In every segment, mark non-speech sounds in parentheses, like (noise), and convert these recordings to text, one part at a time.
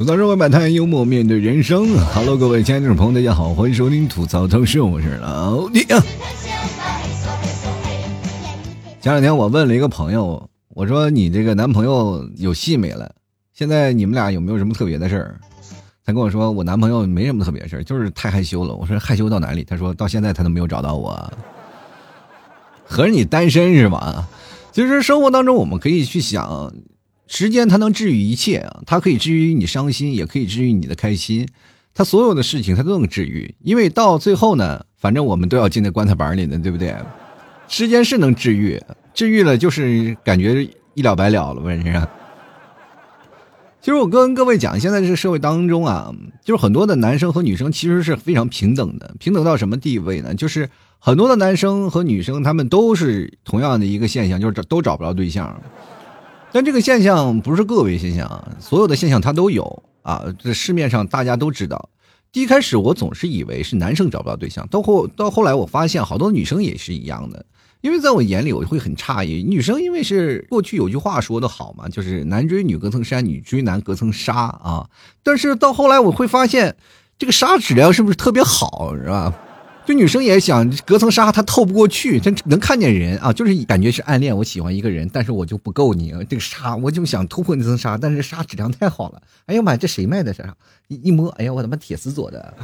吐槽社会百态，幽默面对人生。Hello，各位亲爱的朋友，大家好，欢迎收听吐槽腾讯，我是老弟。前两天我问了一个朋友，我说你这个男朋友有戏没了？现在你们俩有没有什么特别的事儿？他跟我说，我男朋友没什么特别的事儿，就是太害羞了。我说害羞到哪里？他说到现在他都没有找到我。合着你单身是吧？其实生活当中我们可以去想。时间它能治愈一切啊，它可以治愈你伤心，也可以治愈你的开心，它所有的事情它都能治愈，因为到最后呢，反正我们都要进那棺材板里的，对不对？时间是能治愈，治愈了就是感觉一了百了了，问是。其实我跟各位讲，现在这个社会当中啊，就是很多的男生和女生其实是非常平等的，平等到什么地位呢？就是很多的男生和女生他们都是同样的一个现象，就是找都找不着对象。但这个现象不是个别现象，所有的现象它都有啊。这市面上大家都知道。第一开始我总是以为是男生找不到对象，到后到后来我发现好多女生也是一样的。因为在我眼里我会很诧异，女生因为是过去有句话说的好嘛，就是男追女隔层山，女追男隔层纱啊。但是到后来我会发现，这个纱质量是不是特别好，是吧？就女生也想隔层纱，她透不过去，她能看见人啊，就是感觉是暗恋，我喜欢一个人，但是我就不够你这个纱，我就想突破那层纱，但是纱质量太好了，哎呀妈，这谁卖的纱？一一摸，哎呀，我他妈铁丝做的。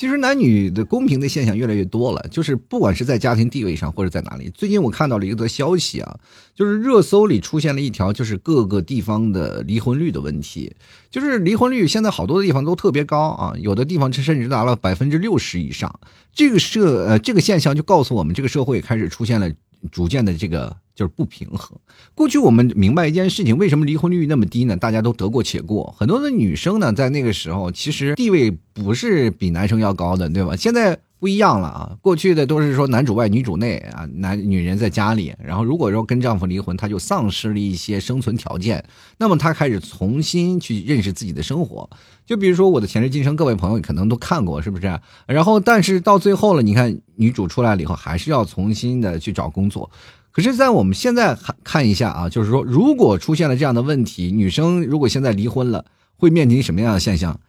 其实男女的公平的现象越来越多了，就是不管是在家庭地位上或者在哪里。最近我看到了一则消息啊，就是热搜里出现了一条，就是各个地方的离婚率的问题。就是离婚率现在好多的地方都特别高啊，有的地方甚至达了百分之六十以上。这个社呃这个现象就告诉我们，这个社会开始出现了逐渐的这个。就是不平衡。过去我们明白一件事情，为什么离婚率那么低呢？大家都得过且过。很多的女生呢，在那个时候其实地位不是比男生要高的，对吧？现在不一样了啊。过去的都是说男主外女主内啊，男女人在家里。然后如果说跟丈夫离婚，她就丧失了一些生存条件。那么她开始重新去认识自己的生活。就比如说我的前世今生，各位朋友可能都看过，是不是？然后但是到最后了，你看女主出来了以后，还是要重新的去找工作。可是，在我们现在看看一下啊，就是说，如果出现了这样的问题，女生如果现在离婚了，会面临什么样的现象？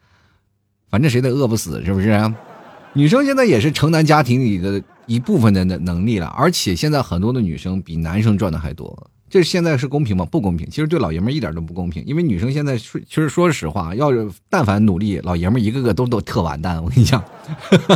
反正谁都饿不死，是不是？女生现在也是城南家庭里的一部分的能能力了，而且现在很多的女生比男生赚的还多。这现在是公平吗？不公平。其实对老爷们一点都不公平，因为女生现在说，其实说实话，要是但凡努力，老爷们一个个都都特完蛋。我跟你讲，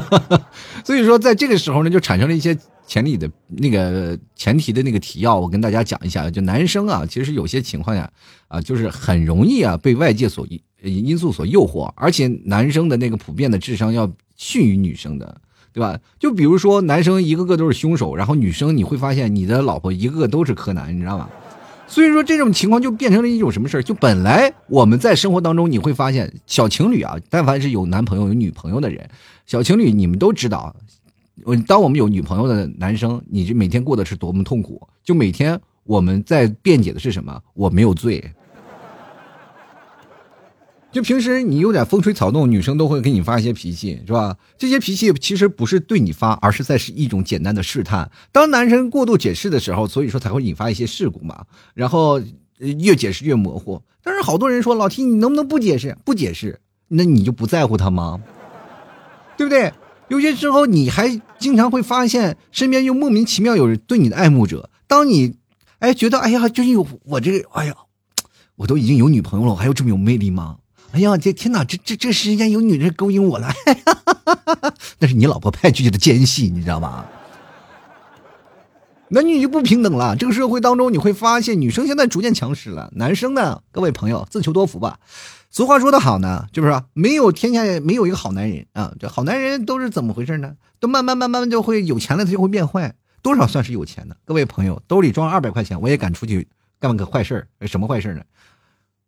(laughs) 所以说在这个时候呢，就产生了一些。前里的那个前提的那个提要，我跟大家讲一下。就男生啊，其实有些情况下啊，就是很容易啊被外界所因因素所诱惑，而且男生的那个普遍的智商要逊于女生的，对吧？就比如说男生一个个都是凶手，然后女生你会发现你的老婆一个个都是柯南，你知道吗？所以说这种情况就变成了一种什么事儿？就本来我们在生活当中你会发现，小情侣啊，但凡是有男朋友有女朋友的人，小情侣你们都知道。我当我们有女朋友的男生，你这每天过的是多么痛苦？就每天我们在辩解的是什么？我没有罪。就平时你有点风吹草动，女生都会给你发一些脾气，是吧？这些脾气其实不是对你发，而是在是一种简单的试探。当男生过度解释的时候，所以说才会引发一些事故嘛。然后越解释越模糊。但是好多人说老 T，你能不能不解释？不解释，那你就不在乎他吗？对不对？有些时候，你还经常会发现身边又莫名其妙有人对你的爱慕者。当你，哎，觉得哎呀，就是有我这个，哎呀，我都已经有女朋友了，我还有这么有魅力吗？哎呀，这天哪，这这这世间有女人勾引我了，哈哈哈那是你老婆派去的奸细，你知道吗？男女就不平等了。这个社会当中，你会发现女生现在逐渐强势了，男生呢，各位朋友自求多福吧。俗话说得好呢，就是说没有天下没有一个好男人啊。这好男人都是怎么回事呢？都慢慢慢慢就会有钱了，他就会变坏。多少算是有钱的？各位朋友，兜里装二百块钱，我也敢出去干个坏事什么坏事呢？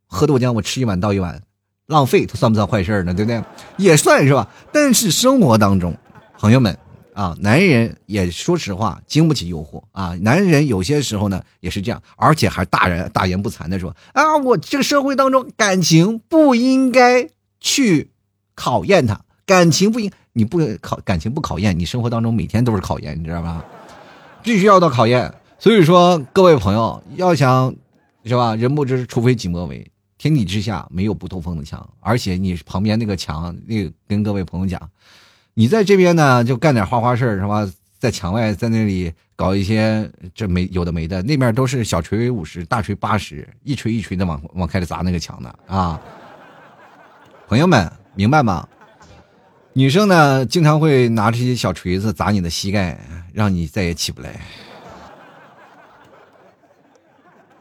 喝豆浆，我吃一碗倒一碗，浪费，它算不算坏事呢？对不对？也算是吧。但是生活当中，朋友们。啊，男人也说实话经不起诱惑啊。男人有些时候呢也是这样，而且还大人大言不惭的说啊，我这个社会当中感情不应该去考验他，感情不应你不考感情不考验，你生活当中每天都是考验，你知道吧？必须要到考验。所以说，各位朋友要想是吧？人不知，除非己莫为。天底之下没有不透风的墙，而且你旁边那个墙，那个跟各位朋友讲，你在这边呢就干点花花事儿是吧？在墙外在那里搞一些这没有的没的，那边都是小锤五十，大锤八十，一锤一锤的往往开始砸那个墙的啊！(laughs) 朋友们明白吗？女生呢经常会拿这些小锤子砸你的膝盖，让你再也起不来。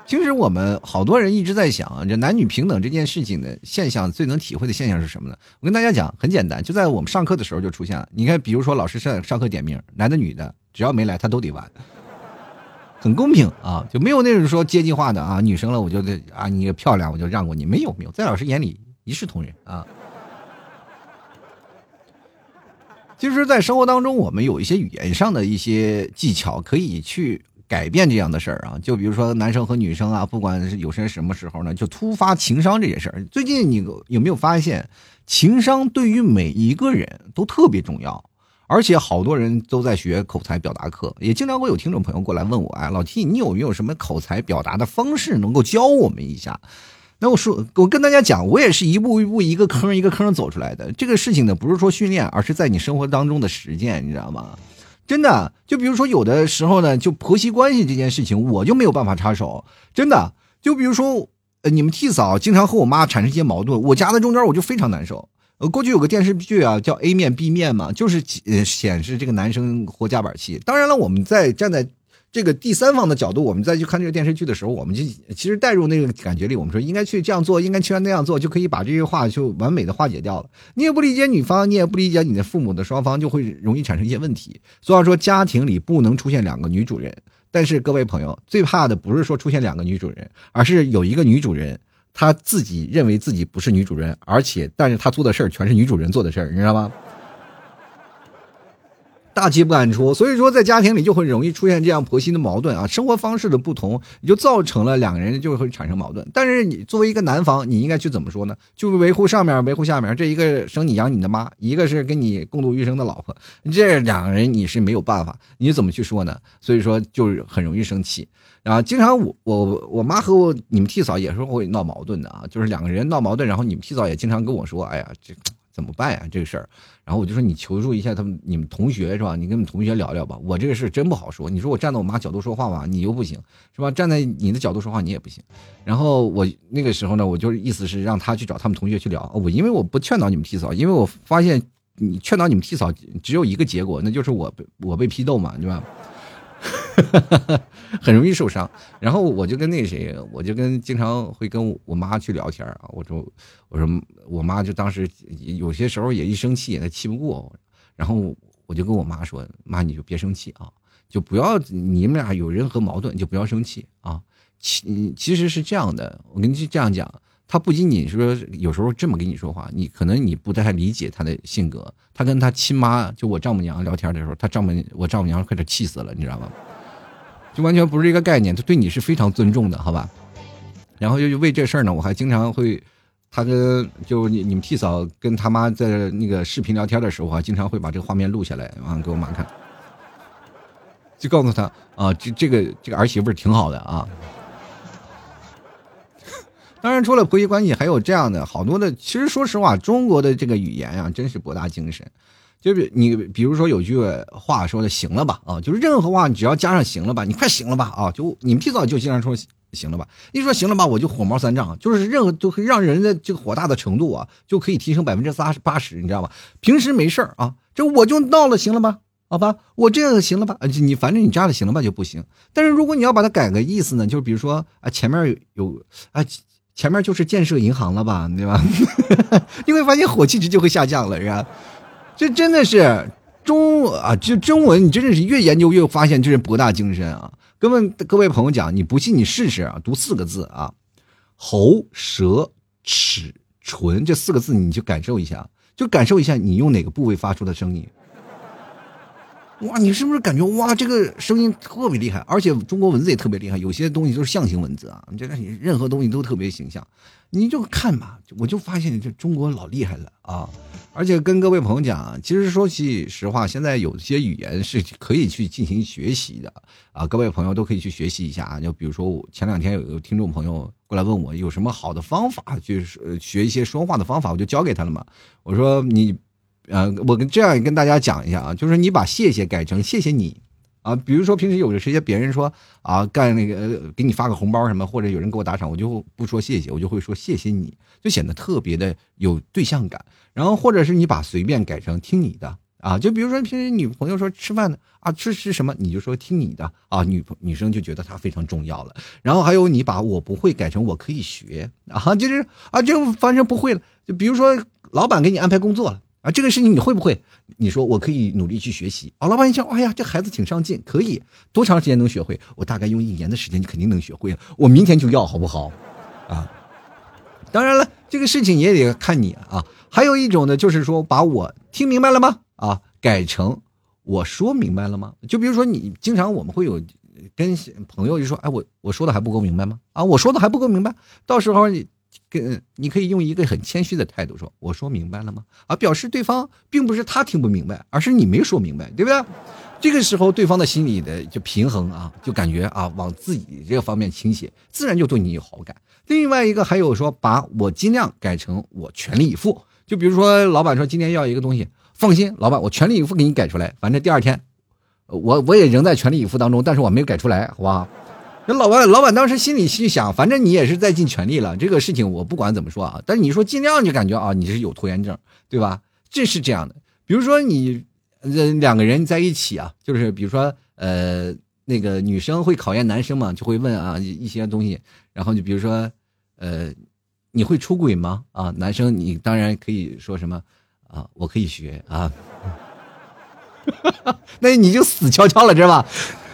其实我们好多人一直在想，这男女平等这件事情的现象，最能体会的现象是什么呢？我跟大家讲，很简单，就在我们上课的时候就出现了。你看，比如说老师上上课点名，男的女的，只要没来，他都得完，很公平啊，就没有那种说阶级化的啊，女生了我就得啊你漂亮我就让过你，没有没有，在老师眼里一视同仁啊。其实，在生活当中，我们有一些语言上的一些技巧可以去。改变这样的事儿啊，就比如说男生和女生啊，不管是有些什么时候呢，就突发情商这件事儿。最近你有没有发现，情商对于每一个人都特别重要，而且好多人都在学口才表达课，也经常会有听众朋友过来问我，哎，老 T，你有没有什么口才表达的方式能够教我们一下？那我说，我跟大家讲，我也是一步一步一个坑一个坑走出来的。这个事情呢，不是说训练，而是在你生活当中的实践，你知道吗？真的，就比如说有的时候呢，就婆媳关系这件事情，我就没有办法插手。真的，就比如说，呃，你们替嫂经常和我妈产生一些矛盾，我夹在中间，我就非常难受。呃，过去有个电视剧啊，叫 A 面 B 面嘛，就是呃显示这个男生活夹板气。当然了，我们在站在。这个第三方的角度，我们再去看这个电视剧的时候，我们就其实带入那个感觉里，我们说应该去这样做，应该去那样做，就可以把这句话就完美的化解掉了。你也不理解女方，你也不理解你的父母的双方，就会容易产生一些问题。所以说，家庭里不能出现两个女主人。但是各位朋友，最怕的不是说出现两个女主人，而是有一个女主人，她自己认为自己不是女主人，而且但是她做的事儿全是女主人做的事儿，你知道吗？大气不敢出，所以说在家庭里就会容易出现这样婆媳的矛盾啊，生活方式的不同，也就造成了两个人就会产生矛盾。但是你作为一个男方，你应该去怎么说呢？就维护上面，维护下面。这一个生你养你的妈，一个是跟你共度余生的老婆，这两个人你是没有办法，你怎么去说呢？所以说就是很容易生气。然后经常我我我妈和我你们替嫂也是会闹矛盾的啊，就是两个人闹矛盾，然后你们替嫂也经常跟我说，哎呀这。怎么办呀？这个事儿，然后我就说你求助一下他们，你们同学是吧？你跟你们同学聊聊吧。我这个事真不好说。你说我站在我妈角度说话吧，你又不行，是吧？站在你的角度说话，你也不行。然后我那个时候呢，我就意思是让他去找他们同学去聊。我因为我不劝导你们替嫂，因为我发现你劝导你们替嫂只有一个结果，那就是我被我被批斗嘛，对吧？(laughs) 很容易受伤，然后我就跟那谁，我就跟经常会跟我妈去聊天啊。我说，我说我妈就当时有些时候也一生气，她气不过，然后我就跟我妈说：“妈，你就别生气啊，就不要你们俩有任何矛盾就不要生气啊。”其其实是这样的，我跟你这样讲，他不仅仅是说有时候这么跟你说话，你可能你不太理解他的性格。他跟他亲妈就我丈母娘聊天的时候，他丈母我丈母娘快点气死了，你知道吗？就完全不是一个概念，他对你是非常尊重的，好吧？然后就为这事儿呢，我还经常会，他跟就你你们替嫂跟他妈在那个视频聊天的时候啊，经常会把这个画面录下来，然后给我妈看，就告诉他啊，这这个这个儿媳妇挺好的啊。当然，除了婆媳关系，还有这样的好多的。其实说实话，中国的这个语言啊，真是博大精深。就是你，比如说有句话说的“行了吧”啊，就是任何话你只要加上“行了吧”，你快行了吧啊！就你们提早就经常说“行了吧”，一说“行了吧”，我就火冒三丈，就是任何都可以让人的这个火大的程度啊，就可以提升百分之八十八十，你知道吧？平时没事儿啊，这我就闹了“行了吧”，好吧，我这样行了吧？你反正你加了“行了吧”就不行。但是如果你要把它改个意思呢，就比如说啊，前面有啊，前面就是建设银行了吧，对吧？(laughs) 你会发现火气值就会下降了，是吧？这真的是中啊，就中文，你真的是越研究越发现这是博大精深啊！各位各位朋友讲，你不信你试试啊，读四个字啊，喉舌齿唇这四个字，你就感受一下，就感受一下你用哪个部位发出的声音。哇，你是不是感觉哇，这个声音特别厉害？而且中国文字也特别厉害，有些东西都是象形文字啊，你这个任何东西都特别形象。你就看吧，我就发现这中国老厉害了啊！而且跟各位朋友讲，其实说起实话，现在有些语言是可以去进行学习的啊，各位朋友都可以去学习一下啊。就比如说，前两天有个听众朋友过来问我，有什么好的方法去学一些说话的方法，我就教给他了嘛。我说你，呃，我跟这样跟大家讲一下啊，就是你把谢谢改成谢谢你。啊，比如说平时有的时间，别人说啊，干那个给你发个红包什么，或者有人给我打赏，我就不说谢谢，我就会说谢谢你，就显得特别的有对象感。然后或者是你把随便改成听你的啊，就比如说平时女朋友说吃饭呢啊，吃吃什么，你就说听你的啊，女女生就觉得她非常重要了。然后还有你把我不会改成我可以学啊，就是啊，就反正不会了。就比如说老板给你安排工作了。啊，这个事情你会不会？你说我可以努力去学习。啊，老板一想，哎呀，这孩子挺上进，可以多长时间能学会？我大概用一年的时间，你肯定能学会。我明天就要，好不好？啊，当然了，这个事情也得看你啊。还有一种呢，就是说把我听明白了吗？啊，改成我说明白了吗？就比如说你经常我们会有跟朋友就说，哎，我我说的还不够明白吗？啊，我说的还不够明白，到时候你。跟你可以用一个很谦虚的态度说：“我说明白了吗？”啊，表示对方并不是他听不明白，而是你没说明白，对不对？这个时候，对方的心里的就平衡啊，就感觉啊往自己这个方面倾斜，自然就对你有好感。另外一个还有说，把我尽量改成我全力以赴。就比如说，老板说今天要一个东西，放心，老板，我全力以赴给你改出来。反正第二天，我我也仍在全力以赴当中，但是我没有改出来，好吧？那老板，老板当时心里心想，反正你也是在尽全力了，这个事情我不管怎么说啊，但是你说尽量就感觉啊，你是有拖延症，对吧？这是这样的。比如说你，呃，两个人在一起啊，就是比如说，呃，那个女生会考验男生嘛，就会问啊一些东西，然后就比如说，呃，你会出轨吗？啊，男生你当然可以说什么啊，我可以学啊，(laughs) 那你就死翘翘了，知道吧？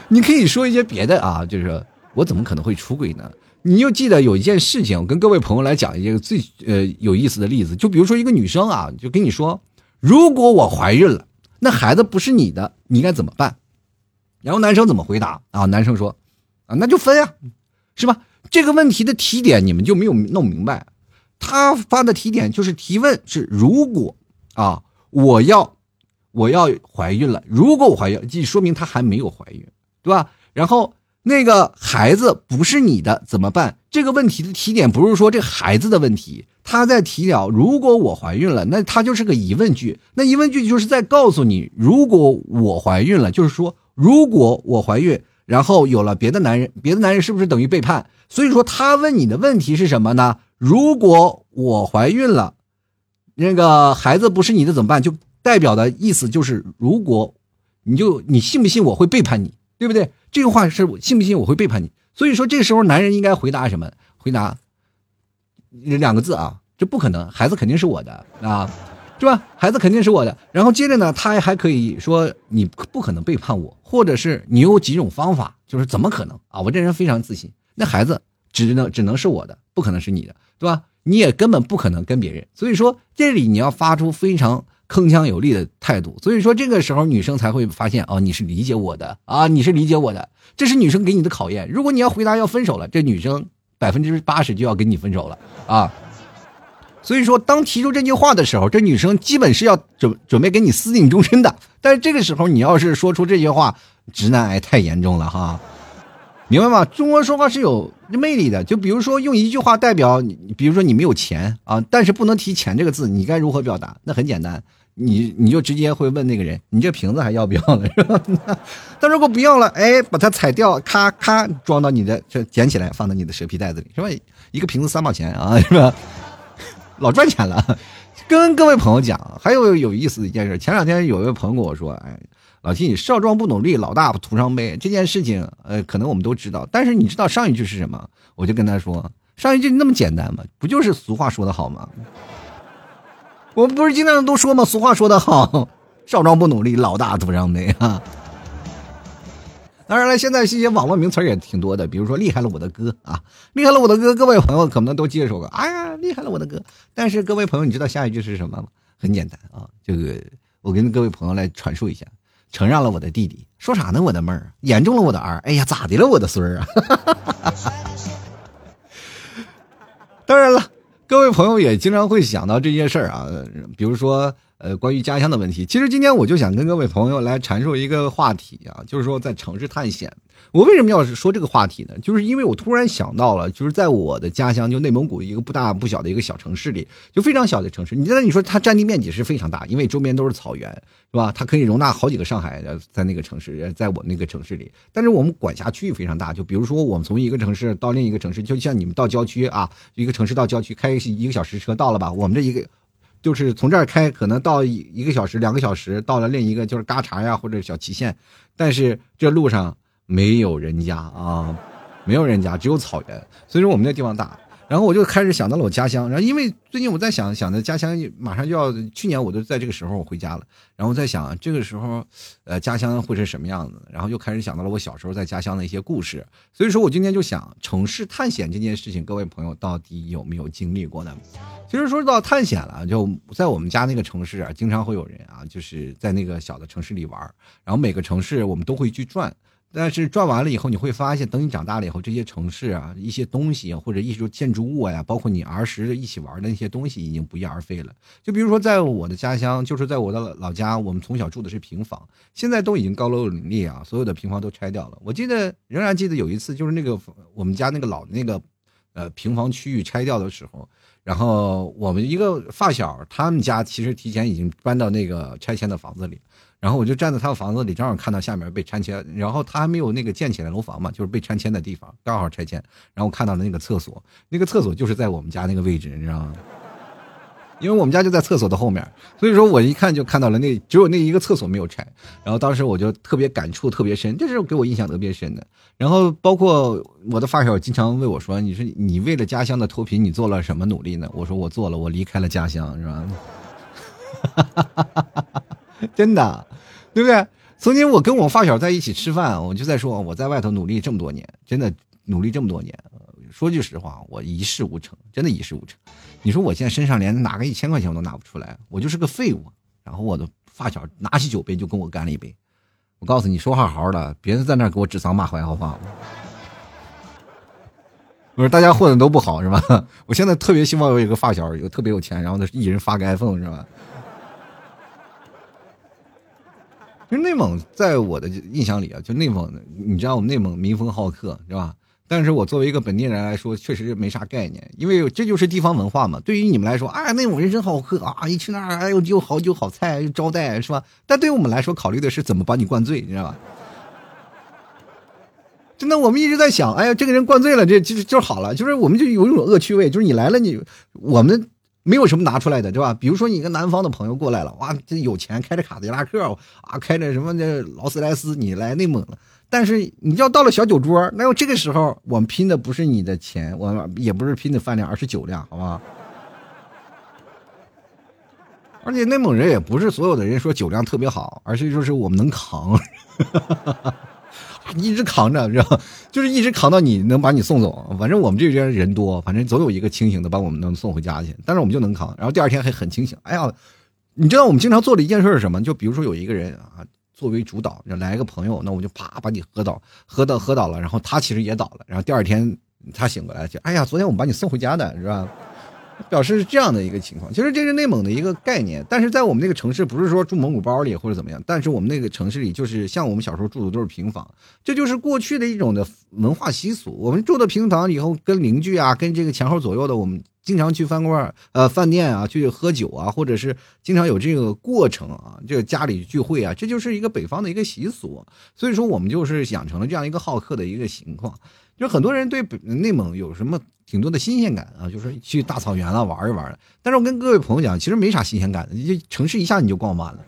你可以说一些别的啊，就是。我怎么可能会出轨呢？你就记得有一件事情，我跟各位朋友来讲一个最呃有意思的例子，就比如说一个女生啊，就跟你说，如果我怀孕了，那孩子不是你的，你应该怎么办？然后男生怎么回答啊？男生说，啊，那就分呀，是吧？这个问题的提点你们就没有弄明白，他发的提点就是提问是如果啊，我要我要怀孕了，如果我怀孕，就说明她还没有怀孕，对吧？然后。那个孩子不是你的怎么办？这个问题的提点不是说这孩子的问题，他在提了。如果我怀孕了，那他就是个疑问句。那疑问句就是在告诉你，如果我怀孕了，就是说如果我怀孕，然后有了别的男人，别的男人是不是等于背叛？所以说他问你的问题是什么呢？如果我怀孕了，那个孩子不是你的怎么办？就代表的意思就是，如果你就你信不信我会背叛你，对不对？这个话是信不信我会背叛你？所以说这时候男人应该回答什么？回答两个字啊，这不可能，孩子肯定是我的啊，是吧？孩子肯定是我的。然后接着呢，他还可以说你不可能背叛我，或者是你有几种方法，就是怎么可能啊？我这人非常自信，那孩子只能只能是我的，不可能是你的，对吧？你也根本不可能跟别人。所以说这里你要发出非常。铿锵有力的态度，所以说这个时候女生才会发现哦，你是理解我的啊，你是理解我的，这是女生给你的考验。如果你要回答要分手了，这女生百分之八十就要跟你分手了啊。所以说，当提出这句话的时候，这女生基本是要准准备跟你私定终身的。但是这个时候，你要是说出这句话，直男癌太严重了哈，明白吗？中国说话是有魅力的，就比如说用一句话代表你，比如说你没有钱啊，但是不能提钱这个字，你该如何表达？那很简单。你你就直接会问那个人，你这瓶子还要不要了？(laughs) 是吧？(laughs) 但如果不要了，哎，把它踩掉，咔咔装到你的这捡起来，放到你的蛇皮袋子里，是吧？一个瓶子三毛钱啊，是吧？(laughs) 老赚钱了。跟各位朋友讲，还有有意思的一件事，前两天有一位朋友跟我说，哎，老七，你少壮不努力，老大徒伤悲。这件事情，呃，可能我们都知道，但是你知道上一句是什么？我就跟他说，上一句那么简单吗？不就是俗话说的好吗？我们不是经常都说吗？俗话说得好，少壮不努力，老大徒伤悲啊。当然了，现在一些网络名词也挺多的，比如说“厉害了我的哥”啊，“厉害了我的哥”，各位朋友可能都接受过。哎呀，厉害了我的哥！但是各位朋友，你知道下一句是什么吗？很简单啊，这个我跟各位朋友来阐述一下，承让了我的弟弟。说啥呢，我的妹儿，言中了我的儿。哎呀，咋的了，我的孙儿啊？(laughs) 当然了，各位朋友也经常会想到这件事儿啊，比如说。呃，关于家乡的问题，其实今天我就想跟各位朋友来阐述一个话题啊，就是说在城市探险。我为什么要说这个话题呢？就是因为我突然想到了，就是在我的家乡，就内蒙古一个不大不小的一个小城市里，就非常小的城市。你现在你说它占地面积是非常大，因为周边都是草原，是吧？它可以容纳好几个上海在那个城市，在我那个城市里。但是我们管辖区域非常大，就比如说我们从一个城市到另一个城市，就像你们到郊区啊，一个城市到郊区开一个小时车到了吧？我们这一个。就是从这儿开，可能到一一个小时、两个小时，到了另一个就是嘎查呀或者小旗县，但是这路上没有人家啊，没有人家，只有草原，所以说我们那地方大。然后我就开始想到了我家乡，然后因为最近我在想想着家乡马上就要，去年我就在这个时候我回家了，然后在想这个时候，呃，家乡会是什么样子，然后又开始想到了我小时候在家乡的一些故事，所以说我今天就想城市探险这件事情，各位朋友到底有没有经历过呢？其实说到探险了，就在我们家那个城市啊，经常会有人啊，就是在那个小的城市里玩，然后每个城市我们都会去转。但是转完了以后，你会发现，等你长大了以后，这些城市啊，一些东西啊或者一些建筑物呀，包括你儿时一起玩的那些东西，已经不翼而飞了。就比如说，在我的家乡，就是在我的老家，我们从小住的是平房，现在都已经高楼林立啊，所有的平房都拆掉了。我记得，仍然记得有一次，就是那个我们家那个老那个，呃，平房区域拆掉的时候，然后我们一个发小，他们家其实提前已经搬到那个拆迁的房子里。然后我就站在他的房子里，正好看到下面被拆迁，然后他还没有那个建起来楼房嘛，就是被拆迁的地方，刚好拆迁。然后看到了那个厕所，那个厕所就是在我们家那个位置，你知道吗？因为我们家就在厕所的后面，所以说我一看就看到了那只有那一个厕所没有拆。然后当时我就特别感触特别深，这是给我印象特别深的。然后包括我的发小经常问我说：“你说你为了家乡的脱贫，你做了什么努力呢？”我说：“我做了，我离开了家乡，是吧？” (laughs) (laughs) 真的，对不对？曾经我跟我发小在一起吃饭，我就在说我在外头努力这么多年，真的努力这么多年。说句实话，我一事无成，真的一事无成。你说我现在身上连拿个一千块钱我都拿不出来，我就是个废物。然后我的发小拿起酒杯就跟我干了一杯。我告诉你说话好好的，别人在那给我指桑骂槐，好不好？(laughs) 不是大家混的都不好是吧？(laughs) 我现在特别希望有一个发小有特别有钱，然后呢一人发个 iPhone 是吧？其实内蒙在我的印象里啊，就内蒙，你知道我们内蒙民风好客是吧？但是我作为一个本地人来说，确实没啥概念，因为这就是地方文化嘛。对于你们来说，啊，内蒙人真好客啊，一去那儿，哎呦，又好酒好菜又招待是吧？但对于我们来说，考虑的是怎么把你灌醉，你知道吧？(laughs) 真的，我们一直在想，哎呀，这个人灌醉了，这就就好了，就是我们就有一种恶趣味，就是你来了，你我们。没有什么拿出来的，对吧？比如说你一个南方的朋友过来了，哇，这有钱，开着卡迪拉克啊，开着什么的劳斯莱斯，你来内蒙了。但是你要到了小酒桌，那要这个时候，我们拼的不是你的钱，我也不是拼的饭量，而是酒量，好吧？而且内蒙人也不是所有的人说酒量特别好，而是说是我们能扛。(laughs) 一直扛着，知道就是一直扛到你能把你送走。反正我们这边人多，反正总有一个清醒的把我们能送回家去。但是我们就能扛，然后第二天还很清醒。哎呀，你知道我们经常做的一件事是什么？就比如说有一个人啊，作为主导，来一个朋友，那我就啪把你喝倒，喝倒喝倒了，然后他其实也倒了。然后第二天他醒过来就，哎呀，昨天我们把你送回家的是吧？表示是这样的一个情况，其实这是内蒙的一个概念，但是在我们那个城市，不是说住蒙古包里或者怎么样，但是我们那个城市里，就是像我们小时候住的都是平房，这就是过去的一种的文化习俗。我们住的平房以后，跟邻居啊，跟这个前后左右的，我们经常去饭馆、呃饭店啊去喝酒啊，或者是经常有这个过程啊，这个家里聚会啊，这就是一个北方的一个习俗。所以说，我们就是养成了这样一个好客的一个情况。就很多人对北内蒙有什么挺多的新鲜感啊，就是去大草原了玩一玩。但是我跟各位朋友讲，其实没啥新鲜感的，这城市一下你就逛完了。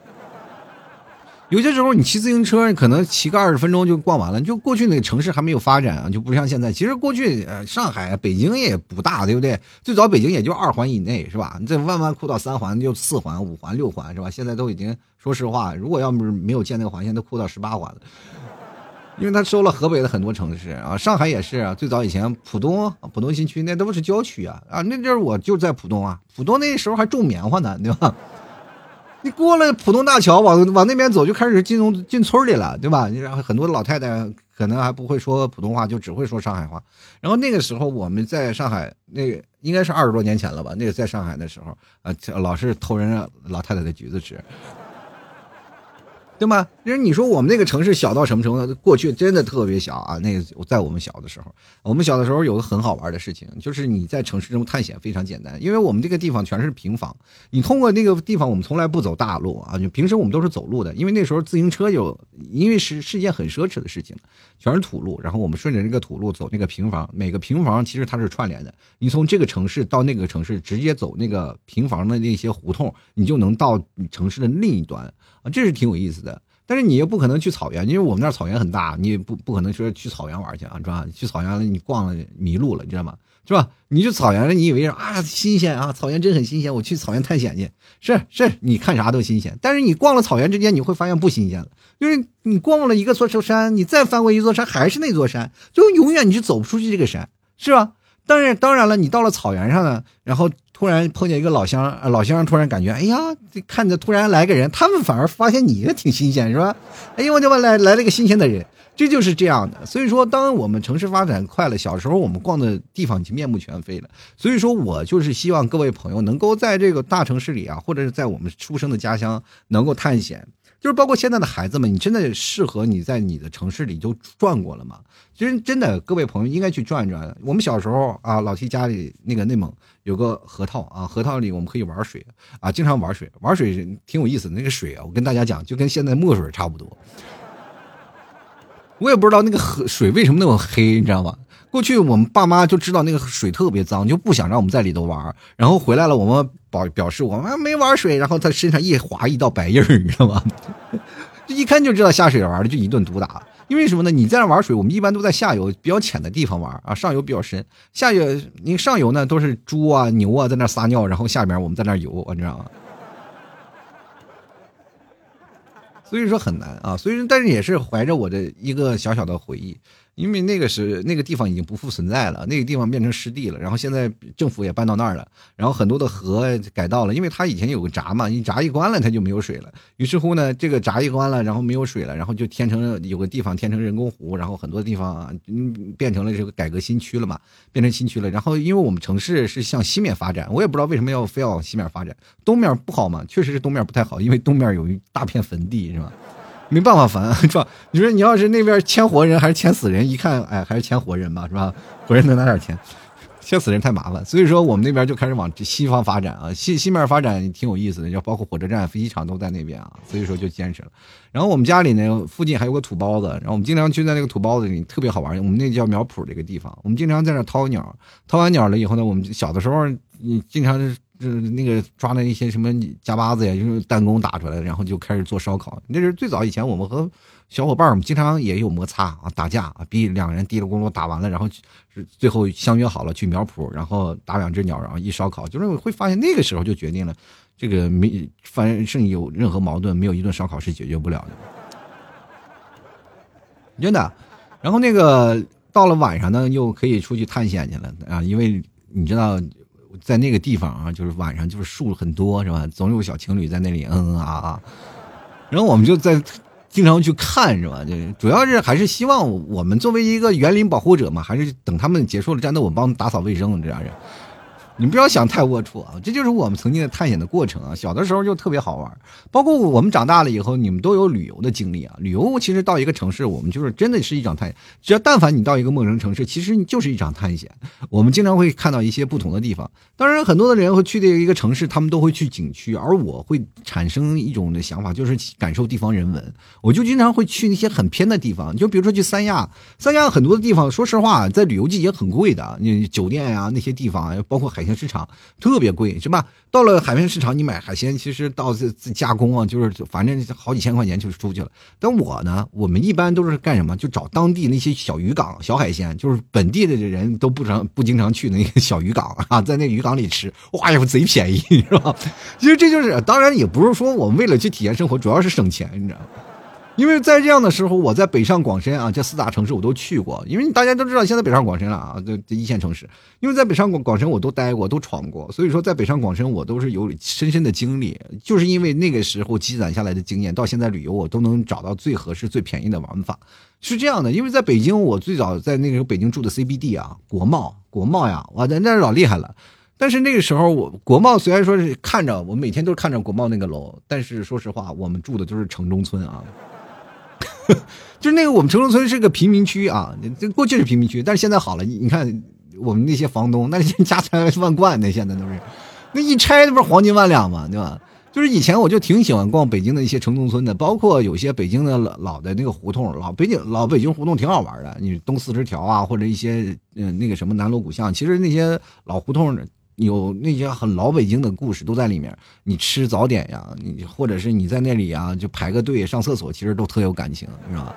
有些时候你骑自行车，可能骑个二十分钟就逛完了。就过去那个城市还没有发展啊，就不像现在。其实过去呃，上海、北京也不大，对不对？最早北京也就二环以内，是吧？你这弯弯扩到三环，就四环、五环、六环，是吧？现在都已经说实话，如果要不是没有建那个环线，都扩到十八环了。因为他收了河北的很多城市啊，上海也是啊。最早以前浦东、浦东新区那都是郊区啊啊，那阵儿我就在浦东啊，浦东那时候还种棉花呢，对吧？(laughs) 你过了浦东大桥，往往那边走，就开始进入进村里了，对吧？然后很多老太太可能还不会说普通话，就只会说上海话。然后那个时候我们在上海，那个应该是二十多年前了吧？那个在上海的时候，啊，老是偷人老太太的橘子吃。对吗？因为你说我们那个城市小到什么程度？过去真的特别小啊！那个在我们小的时候，我们小的时候有个很好玩的事情，就是你在城市中探险非常简单，因为我们这个地方全是平房。你通过那个地方，我们从来不走大路啊，就平时我们都是走路的，因为那时候自行车有，因为是是一件很奢侈的事情，全是土路。然后我们顺着那个土路走那个平房，每个平房其实它是串联的。你从这个城市到那个城市，直接走那个平房的那些胡同，你就能到城市的另一端。啊，这是挺有意思的，但是你又不可能去草原，因为我们那儿草原很大，你也不不可能说去草原玩去啊，是吧？去草原了你逛了迷路了，你知道吗？是吧？你去草原了，你以为啊新鲜啊，草原真很新鲜，我去草原探险去，是是，你看啥都新鲜。但是你逛了草原之间，你会发现不新鲜了，就是你逛了一个座山，你再翻过一座山，还是那座山，就永远你是走不出去这个山，是吧？但是当然了，你到了草原上呢，然后。突然碰见一个老乡，老乡突然感觉，哎呀，这看着突然来个人，他们反而发现你也挺新鲜，是吧？哎呦，我就来来了个新鲜的人，这就是这样的。所以说，当我们城市发展快了，小时候我们逛的地方已经面目全非了。所以说我就是希望各位朋友能够在这个大城市里啊，或者是在我们出生的家乡能够探险。就是包括现在的孩子们，你真的适合你在你的城市里就转过了吗？其实真的，各位朋友应该去转转。我们小时候啊，老提家里那个内蒙有个河套啊，河套里我们可以玩水啊，经常玩水，玩水挺有意思。那个水啊，我跟大家讲，就跟现在墨水差不多。我也不知道那个河水为什么那么黑，你知道吗？过去我们爸妈就知道那个水特别脏，就不想让我们在里头玩。然后回来了，我们表表示我们没玩水，然后他身上一划一道白印儿，你知道吗？(laughs) 这一看就知道下水玩的，就一顿毒打。因为什么呢？你在那玩水，我们一般都在下游比较浅的地方玩啊，上游比较深。下游你上游呢都是猪啊牛啊在那撒尿，然后下面我们在那游，你知道吗？所以说很难啊，所以但是也是怀着我的一个小小的回忆。因为那个是那个地方已经不复存在了，那个地方变成湿地了。然后现在政府也搬到那儿了，然后很多的河改道了，因为它以前有个闸嘛，你闸一关了，它就没有水了。于是乎呢，这个闸一关了，然后没有水了，然后就填成有个地方填成人工湖，然后很多地方嗯变成了这个改革新区了嘛，变成新区了。然后因为我们城市是向西面发展，我也不知道为什么要非要往西面发展，东面不好嘛，确实是东面不太好，因为东面有一大片坟地，是吧？没办法烦 (laughs) 是吧？你说你要是那边签活人还是签死人？一看，哎，还是签活人吧，是吧？活人能拿点钱，(laughs) 签死人太麻烦。所以说我们那边就开始往西方发展啊，西西面发展挺有意思的，要包括火车站、飞机场都在那边啊。所以说就坚持了。然后我们家里呢，附近还有个土包子，然后我们经常去在那个土包子里，特别好玩。我们那叫苗圃这个地方，我们经常在那掏鸟，掏完鸟了以后呢，我们小的时候，你经常就那个抓的一些什么夹巴子呀，就是弹弓打出来，然后就开始做烧烤。那是最早以前，我们和小伙伴们经常也有摩擦啊，打架啊，逼两个人嘀里咕噜打完了，然后最后相约好了去苗圃，然后打两只鸟，然后一烧烤。就是会发现那个时候就决定了，这个没反正有任何矛盾，没有一顿烧烤是解决不了的，真的。然后那个到了晚上呢，又可以出去探险去了啊，因为你知道。在那个地方啊，就是晚上就是树很多是吧？总有小情侣在那里嗯嗯啊啊，然后我们就在经常去看是吧？就主要是还是希望我们作为一个园林保护者嘛，还是等他们结束了战斗，我们帮打扫卫生这样人。你不要想太龌龊啊！这就是我们曾经的探险的过程啊。小的时候就特别好玩，包括我们长大了以后，你们都有旅游的经历啊。旅游其实到一个城市，我们就是真的是一场探险。只要但凡你到一个陌生城市，其实你就是一场探险。我们经常会看到一些不同的地方。当然，很多的人会去的一个城市，他们都会去景区，而我会产生一种的想法，就是感受地方人文。我就经常会去那些很偏的地方，就比如说去三亚。三亚很多的地方，说实话，在旅游季节很贵的，你酒店呀那些地方，包括海。海鲜市场特别贵，是吧？到了海鲜市场，你买海鲜，其实到这加工啊，就是反正好几千块钱就出去了。但我呢，我们一般都是干什么？就找当地那些小渔港、小海鲜，就是本地的人都不常不经常去的那个小渔港啊，在那渔港里吃，哇哟，贼便宜，是吧？(laughs) 其实这就是，当然也不是说我们为了去体验生活，主要是省钱，你知道吗？(laughs) 因为在这样的时候，我在北上广深啊，这四大城市我都去过。因为大家都知道，现在北上广深了啊，这这一线城市。因为在北上广广深我都待过，都闯过，所以说在北上广深我都是有深深的经历。就是因为那个时候积攒下来的经验，到现在旅游我都能找到最合适、最便宜的玩法。是这样的，因为在北京，我最早在那个时候北京住的 CBD 啊，国贸，国贸呀，哇，那那老厉害了。但是那个时候，我国贸虽然说是看着，我每天都看着国贸那个楼，但是说实话，我们住的就是城中村啊。(laughs) 就是那个我们城中村是个贫民区啊，这过去是贫民区，但是现在好了。你看我们那些房东，那些家财万贯的，现在都是，那一拆那不是黄金万两吗？对吧？就是以前我就挺喜欢逛北京的一些城中村的，包括有些北京的老老的那个胡同，老北京老北京胡同挺好玩的。你东四十条啊，或者一些嗯那个什么南锣鼓巷，其实那些老胡同。有那些很老北京的故事都在里面。你吃早点呀，你或者是你在那里啊，就排个队上厕所，其实都特有感情，是吧？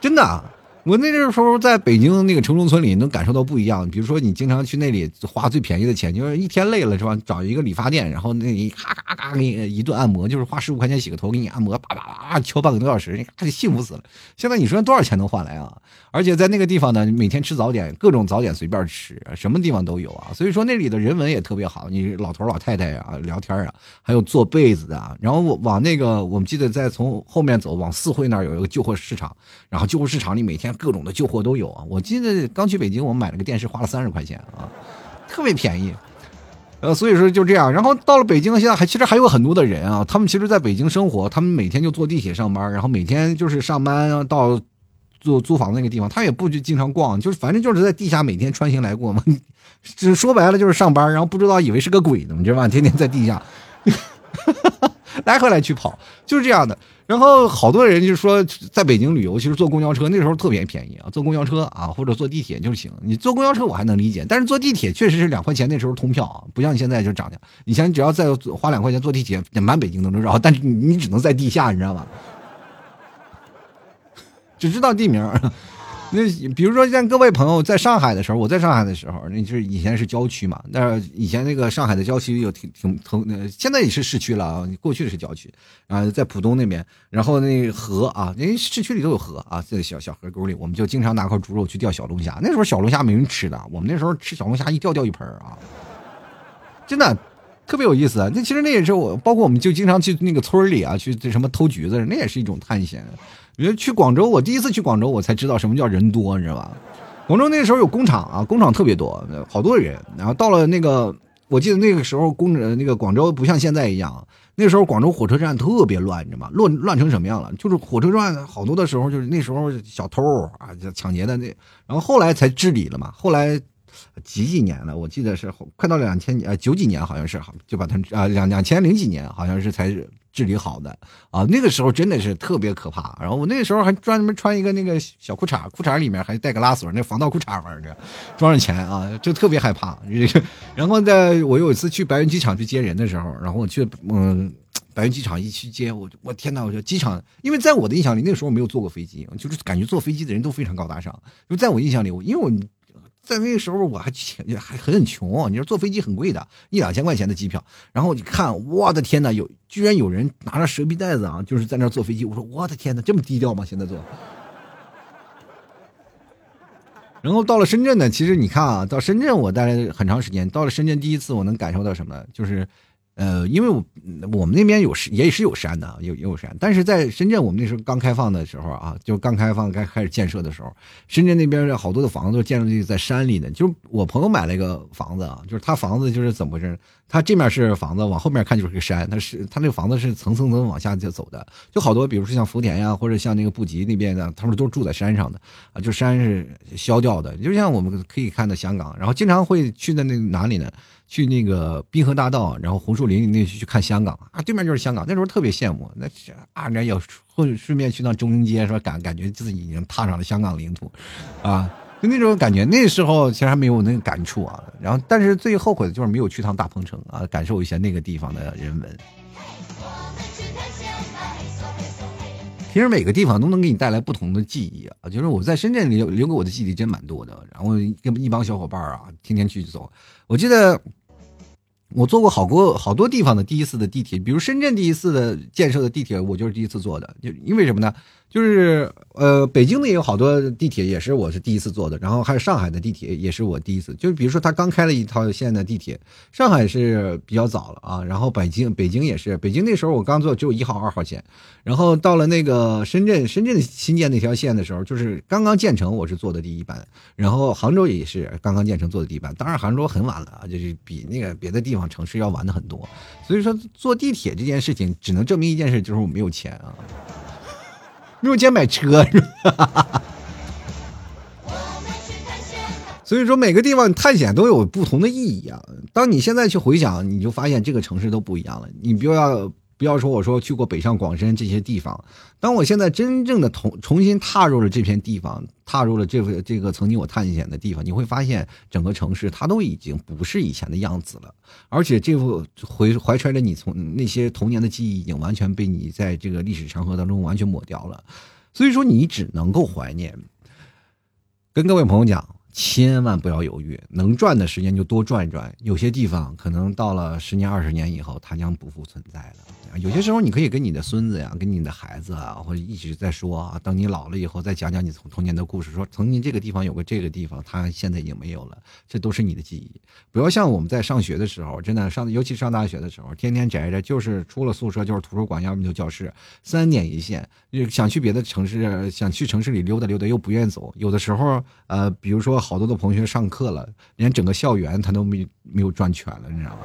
真的，我那个时候在北京那个城中村里能感受到不一样。比如说，你经常去那里花最便宜的钱，就是一天累了是吧？找一个理发店，然后那里咔咔咔给你一顿按摩，就是花十五块钱洗个头，给你按摩，叭叭叭敲半个多小时，你幸福死了。现在你说多少钱能换来啊？而且在那个地方呢，每天吃早点，各种早点随便吃，什么地方都有啊。所以说那里的人文也特别好，你老头老太太啊聊天啊，还有做被子的。然后往那个我们记得在从后面走，往四惠那儿有一个旧货市场，然后旧货市场里每天各种的旧货都有啊。我记得刚去北京，我们买了个电视，花了三十块钱啊，特别便宜。呃，所以说就这样。然后到了北京，现在还其实还有很多的人啊，他们其实在北京生活，他们每天就坐地铁上班，然后每天就是上班到。租租房那个地方，他也不去经常逛，就是反正就是在地下每天穿行来过嘛。只 (laughs) 说白了就是上班，然后不知道以为是个鬼呢，你知道吧？天天在地下 (laughs) 来回来去跑，就是这样的。然后好多人就说，在北京旅游，其实坐公交车那时候特别便宜啊，坐公交车啊或者坐地铁就行。你坐公交车我还能理解，但是坐地铁确实是两块钱，那时候通票啊，不像现在就涨价。以前只要再花两块钱坐地铁，满北京都能绕，但是你只能在地下，你知道吗？只知道地名，(laughs) 那比如说像各位朋友在上海的时候，我在上海的时候，那就是以前是郊区嘛。那以前那个上海的郊区有挺挺挺，现在也是市区了啊。过去是郊区啊，在浦东那边，然后那河啊，因为市区里都有河啊，在小小河沟里，我们就经常拿块猪肉去钓小龙虾。那时候小龙虾没人吃的，我们那时候吃小龙虾一钓钓一盆啊，真的特别有意思。那其实那也是我，包括我们就经常去那个村里啊，去这什么偷橘子，那也是一种探险。我觉得去广州，我第一次去广州，我才知道什么叫人多，你知道吧？广州那时候有工厂啊，工厂特别多，好多人。然后到了那个，我记得那个时候工那个广州不像现在一样，那时候广州火车站特别乱，你知道吗？乱乱成什么样了？就是火车站好多的时候，就是那时候小偷啊，抢劫的那，然后后来才治理了嘛。后来几几年了？我记得是快到两千年，呃九几年好像是，就把它啊两两千零几年好像是才。治理好的啊，那个时候真的是特别可怕。然后我那个时候还专门穿一个那个小裤衩，裤衩里面还带个拉锁，那防盗裤衩玩着，装上钱啊，就特别害怕。(laughs) 然后在我有一次去白云机场去接人的时候，然后我去嗯白云机场一去接我，我天呐，我说机场，因为在我的印象里，那个时候我没有坐过飞机，就是感觉坐飞机的人都非常高大上。就在我印象里，我因为我。在那个时候我还还很穷，你说坐飞机很贵的，一两千块钱的机票。然后你看，我的天哪，有居然有人拿着蛇皮袋子啊，就是在那坐飞机。我说我的天哪，这么低调吗？现在坐。然后到了深圳呢，其实你看啊，到深圳我待了很长时间。到了深圳第一次，我能感受到什么？就是。呃，因为我我们那边有，也是有山的，有也有山。但是在深圳，我们那时候刚开放的时候啊，就刚开放、开开始建设的时候，深圳那边好多的房子都建筑在山里呢。就是我朋友买了一个房子啊，就是他房子就是怎么回事？他这面是房子，往后面看就是个山。他是他那个房子是层层层往下就走的，就好多，比如说像福田呀，或者像那个布吉那边的，他们都住在山上的啊，就山是消掉的，就像我们可以看到香港，然后经常会去的那哪里呢？去那个滨河大道，然后红树林那去看香港啊，对面就是香港。那时候特别羡慕，那啊，那要顺顺便去趟中英街，说感感觉自己已经踏上了香港领土，啊，就那种感觉。那时候其实还没有那个感触啊。然后，但是最后悔的就是没有去趟大鹏城啊，感受一下那个地方的人文。其实每个地方都能给你带来不同的记忆啊。就是我在深圳留留给我的记忆真蛮多的。然后跟一帮小伙伴啊，天天去走。我记得。我坐过好多好多地方的第一次的地铁，比如深圳第一次的建设的地铁，我就是第一次坐的。就因为什么呢？就是呃，北京的也有好多地铁，也是我是第一次坐的。然后还有上海的地铁，也是我第一次。就是比如说，他刚开了一套线的地铁，上海是比较早了啊。然后北京，北京也是，北京那时候我刚坐只有一号、二号线。然后到了那个深圳，深圳新建那条线的时候，就是刚刚建成，我是坐的第一班。然后杭州也是刚刚建成坐的第一班。当然杭州很晚了啊，就是比那个别的地方城市要晚的很多。所以说坐地铁这件事情，只能证明一件事，就是我没有钱啊。没有钱买车是吧？所以说每个地方探险都有不同的意义啊。当你现在去回想，你就发现这个城市都不一样了。你不要不要说我说去过北上广深这些地方，当我现在真正的重重新踏入了这片地方，踏入了这个这个曾经我探险的地方，你会发现整个城市它都已经不是以前的样子了，而且这副回怀揣着你从那些童年的记忆，已经完全被你在这个历史长河当中完全抹掉了，所以说你只能够怀念。跟各位朋友讲。千万不要犹豫，能赚的时间就多赚一赚。有些地方可能到了十年、二十年以后，它将不复存在了。有些时候，你可以跟你的孙子呀，跟你的孩子啊，或者一直在说啊，等你老了以后，再讲讲你从童年的故事，说曾经这个地方有个这个地方，它现在已经没有了，这都是你的记忆。不要像我们在上学的时候，真的上，尤其上大学的时候，天天宅着，就是出了宿舍就是图书馆，要么就教室，三点一线。想去别的城市，想去城市里溜达溜达，又不愿走。有的时候，呃，比如说好多的同学上课了，连整个校园他都没没有转全了，你知道吗？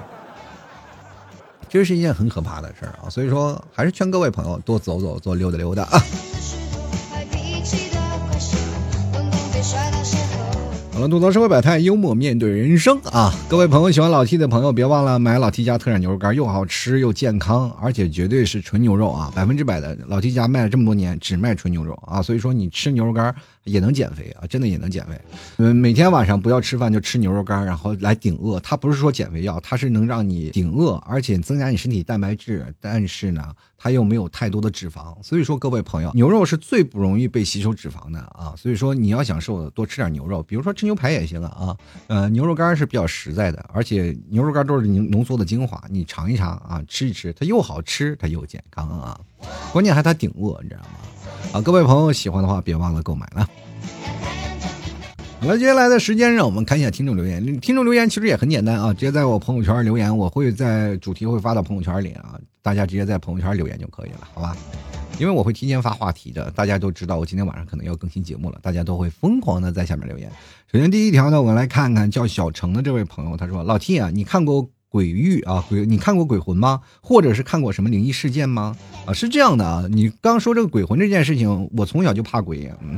(laughs) 这是一件很可怕的事儿啊，所以说还是劝各位朋友多走走，多溜达溜达啊。(laughs) 好了，吐槽社会百态，幽默面对人生啊！各位朋友喜欢老 T 的朋友，别忘了买老 T 家特产牛肉干，又好吃又健康，而且绝对是纯牛肉啊，百分之百的。老 T 家卖了这么多年，只卖纯牛肉啊，所以说你吃牛肉干。也能减肥啊，真的也能减肥。嗯，每天晚上不要吃饭就吃牛肉干，然后来顶饿。它不是说减肥药，它是能让你顶饿，而且增加你身体蛋白质。但是呢，它又没有太多的脂肪。所以说，各位朋友，牛肉是最不容易被吸收脂肪的啊。所以说，你要想瘦，多吃点牛肉，比如说吃牛排也行啊啊。呃，牛肉干是比较实在的，而且牛肉干都是浓浓缩的精华，你尝一尝啊，吃一吃，它又好吃，它又健康啊。关键还它顶饿，你知道吗？啊，各位朋友喜欢的话，别忘了购买了。好了，接下来的时间让我们看一下听众留言。听众留言其实也很简单啊，直接在我朋友圈留言，我会在主题会发到朋友圈里啊，大家直接在朋友圈留言就可以了，好吧？因为我会提前发话题的，大家都知道我今天晚上可能要更新节目了，大家都会疯狂的在下面留言。首先第一条呢，我们来看看叫小程的这位朋友，他说：“老 T 啊，你看过？”鬼域啊，鬼，你看过鬼魂吗？或者是看过什么灵异事件吗？啊，是这样的啊，你刚说这个鬼魂这件事情，我从小就怕鬼，嗯，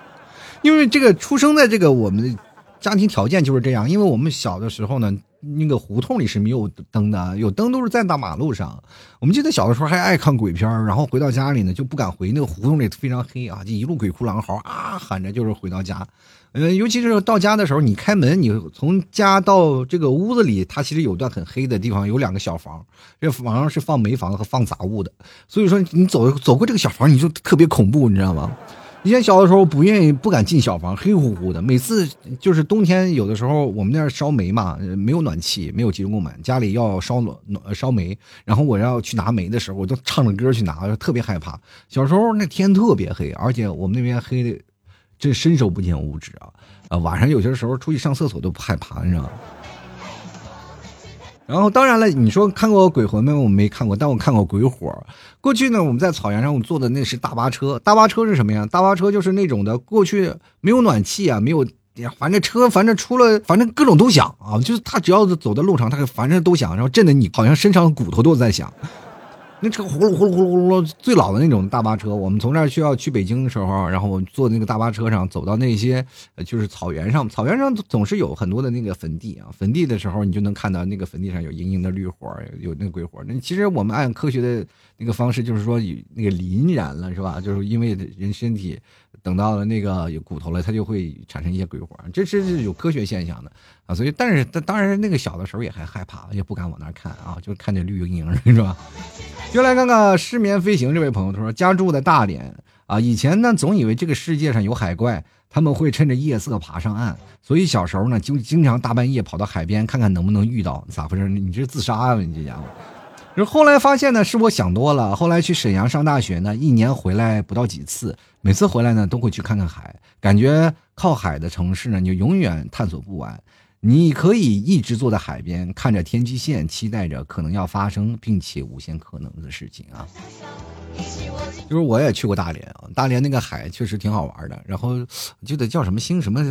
(laughs) 因为这个出生在这个我们的家庭条件就是这样，因为我们小的时候呢，那个胡同里是没有灯的，有灯都是在大马路上。我们记得小的时候还爱看鬼片，然后回到家里呢就不敢回那个胡同里非常黑啊，就一路鬼哭狼嚎啊喊着就是回到家。呃，尤其是到家的时候，你开门，你从家到这个屋子里，它其实有段很黑的地方，有两个小房，这房是放煤房和放杂物的，所以说你走走过这个小房，你就特别恐怖，你知道吗？以前小的时候不愿意、不敢进小房，黑乎乎的。每次就是冬天，有的时候我们那儿烧煤嘛，没有暖气，没有集中供暖，家里要烧暖暖烧煤，然后我要去拿煤的时候，我就唱着歌去拿，特别害怕。小时候那天特别黑，而且我们那边黑的。这伸手不见五指啊！啊，晚上有些时候出去上厕所都不害怕，你知道吗？然后当然了，你说看过鬼魂没？我没看过，但我看过鬼火。过去呢，我们在草原上，我们坐的那是大巴车。大巴车是什么呀？大巴车就是那种的，过去没有暖气啊，没有，反正车反正出了，反正各种都响啊。就是他只要走在路上，他反正都响，然后震得你好像身上的骨头都在响。那车呼噜呼噜呼噜呼噜，最老的那种大巴车。我们从这儿需要去北京的时候，然后我们坐那个大巴车上，走到那些就是草原上。草原上总是有很多的那个坟地啊，坟地的时候，你就能看到那个坟地上有莹莹的绿火，有那个鬼火。那其实我们按科学的那个方式，就是说那个磷燃了，是吧？就是因为人身体。等到了那个有骨头了，它就会产生一些鬼火，这是有科学现象的啊。所以，但是当然那个小的时候也还害怕，也不敢往那儿看啊，就看见绿莹莹是吧？就来看看失眠飞行这位朋友，他说家住在大连啊。以前呢，总以为这个世界上有海怪，他们会趁着夜色爬上岸，所以小时候呢，就经常大半夜跑到海边看看能不能遇到。咋回事？你这自杀啊？你这家伙！后来发现呢，是我想多了。后来去沈阳上大学呢，一年回来不到几次，每次回来呢，都会去看看海。感觉靠海的城市呢，你就永远探索不完。你可以一直坐在海边，看着天际线，期待着可能要发生并且无限可能的事情啊。就是我也去过大连啊，大连那个海确实挺好玩的。然后我记得叫什么星什么，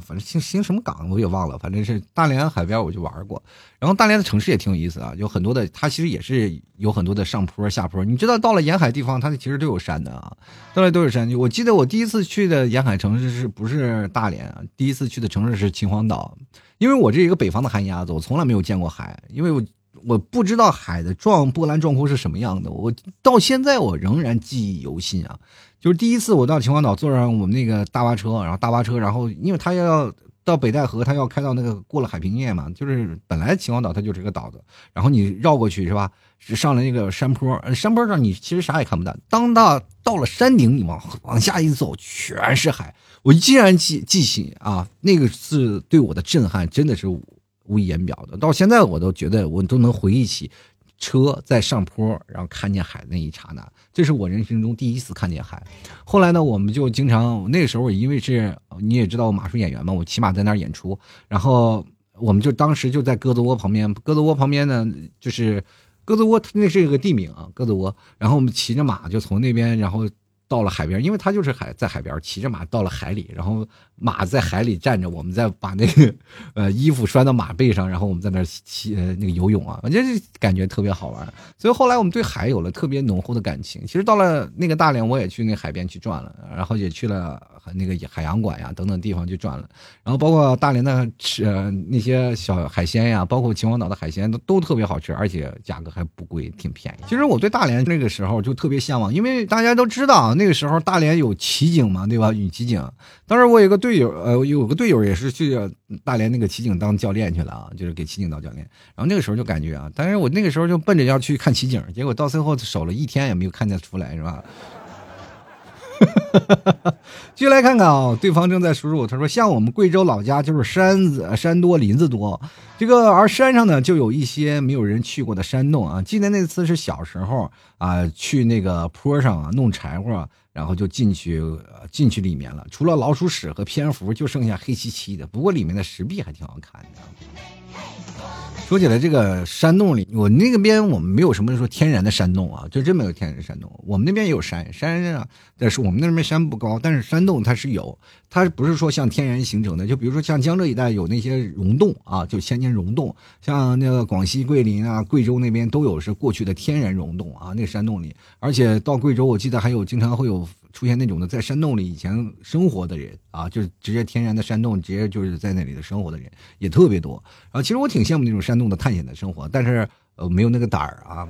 反正星星什么港我也忘了，反正是大连海边我就玩过。然后大连的城市也挺有意思啊，有很多的，它其实也是有很多的上坡下坡。你知道到了沿海地方，它其实都有山的啊，到了都有山。我记得我第一次去的沿海城市是不是大连啊？第一次去的城市是秦皇岛，因为我这一个北方的旱鸭子，我从来没有见过海，因为我。我不知道海的壮波澜壮阔是什么样的，我到现在我仍然记忆犹新啊！就是第一次我到秦皇岛，坐上我们那个大巴车，然后大巴车，然后因为他要到北戴河，他要开到那个过了海平面嘛，就是本来秦皇岛它就是个岛子，然后你绕过去是吧？上了那个山坡，山坡上你其实啥也看不到。当到到了山顶，你往往下一走，全是海。我依然记记起啊，那个是对我的震撼，真的是。无以言表的，到现在我都觉得我都能回忆起车在上坡，然后看见海那一刹那，这是我人生中第一次看见海。后来呢，我们就经常那个时候，因为是你也知道，我马术演员嘛，我骑马在那儿演出，然后我们就当时就在鸽子窝旁边，鸽子窝旁边呢就是鸽子窝，那是一个地名啊，鸽子窝。然后我们骑着马就从那边，然后。到了海边，因为他就是海，在海边骑着马到了海里，然后马在海里站着，我们再把那个呃衣服拴到马背上，然后我们在那骑呃那个游泳啊，反正就感觉特别好玩。所以后来我们对海有了特别浓厚的感情。其实到了那个大连，我也去那海边去转了，然后也去了那个海洋馆呀等等地方去转了，然后包括大连的吃呃那些小海鲜呀，包括秦皇岛的海鲜都都特别好吃，而且价格还不贵，挺便宜。其实我对大连那个时候就特别向往，因为大家都知道。那个时候大连有骑警嘛，对吧？有骑警。当时我有个队友，呃，有个队友也是去大连那个骑警当教练去了啊，就是给骑警当教练。然后那个时候就感觉啊，但是我那个时候就奔着要去看骑警，结果到最后守了一天也没有看见出来，是吧？(laughs) 继续来看看啊，对方正在输入，他说：“像我们贵州老家就是山子山多林子多，这个而山上呢就有一些没有人去过的山洞啊。记得那次是小时候啊，去那个坡上啊弄柴火，然后就进去进去里面了，除了老鼠屎和蝙蝠，就剩下黑漆漆的。不过里面的石壁还挺好看的。”说起来，这个山洞里，我那个边我们没有什么说天然的山洞啊，就真没有天然山洞。我们那边也有山，山上但是我们那边山不高，但是山洞它是有，它不是说像天然形成的。就比如说像江浙一带有那些溶洞啊，就千年溶洞，像那个广西桂林啊、贵州那边都有是过去的天然溶洞啊，那山洞里。而且到贵州，我记得还有经常会有。出现那种的在山洞里以前生活的人啊，就是直接天然的山洞，直接就是在那里的生活的人也特别多。然后其实我挺羡慕那种山洞的探险的生活，但是呃没有那个胆儿啊。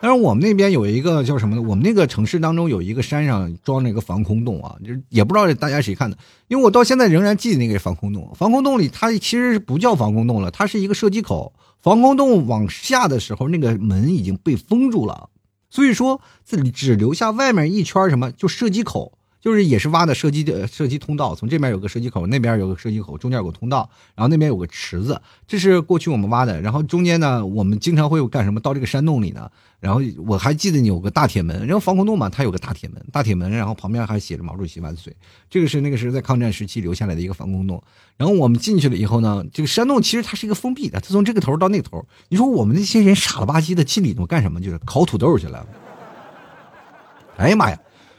但是我们那边有一个叫什么呢？我们那个城市当中有一个山上装了一个防空洞啊，就是也不知道大家谁看的，因为我到现在仍然记得那个防空洞。防空洞里它其实不叫防空洞了，它是一个射击口。防空洞往下的时候，那个门已经被封住了。所以说，这里只留下外面一圈什么，就射击口，就是也是挖的射击的射击通道。从这边有个射击口，那边有个射击口，中间有个通道，然后那边有个池子，这是过去我们挖的。然后中间呢，我们经常会有干什么？到这个山洞里呢。然后我还记得有个大铁门，然后防空洞嘛，它有个大铁门，大铁门，然后旁边还写着“毛主席万岁”。这个是那个是在抗战时期留下来的一个防空洞。然后我们进去了以后呢，这个山洞其实它是一个封闭的，它从这个头到那头。你说我们那些人傻了吧唧的进里头干什么？就是烤土豆去了。哎呀妈呀，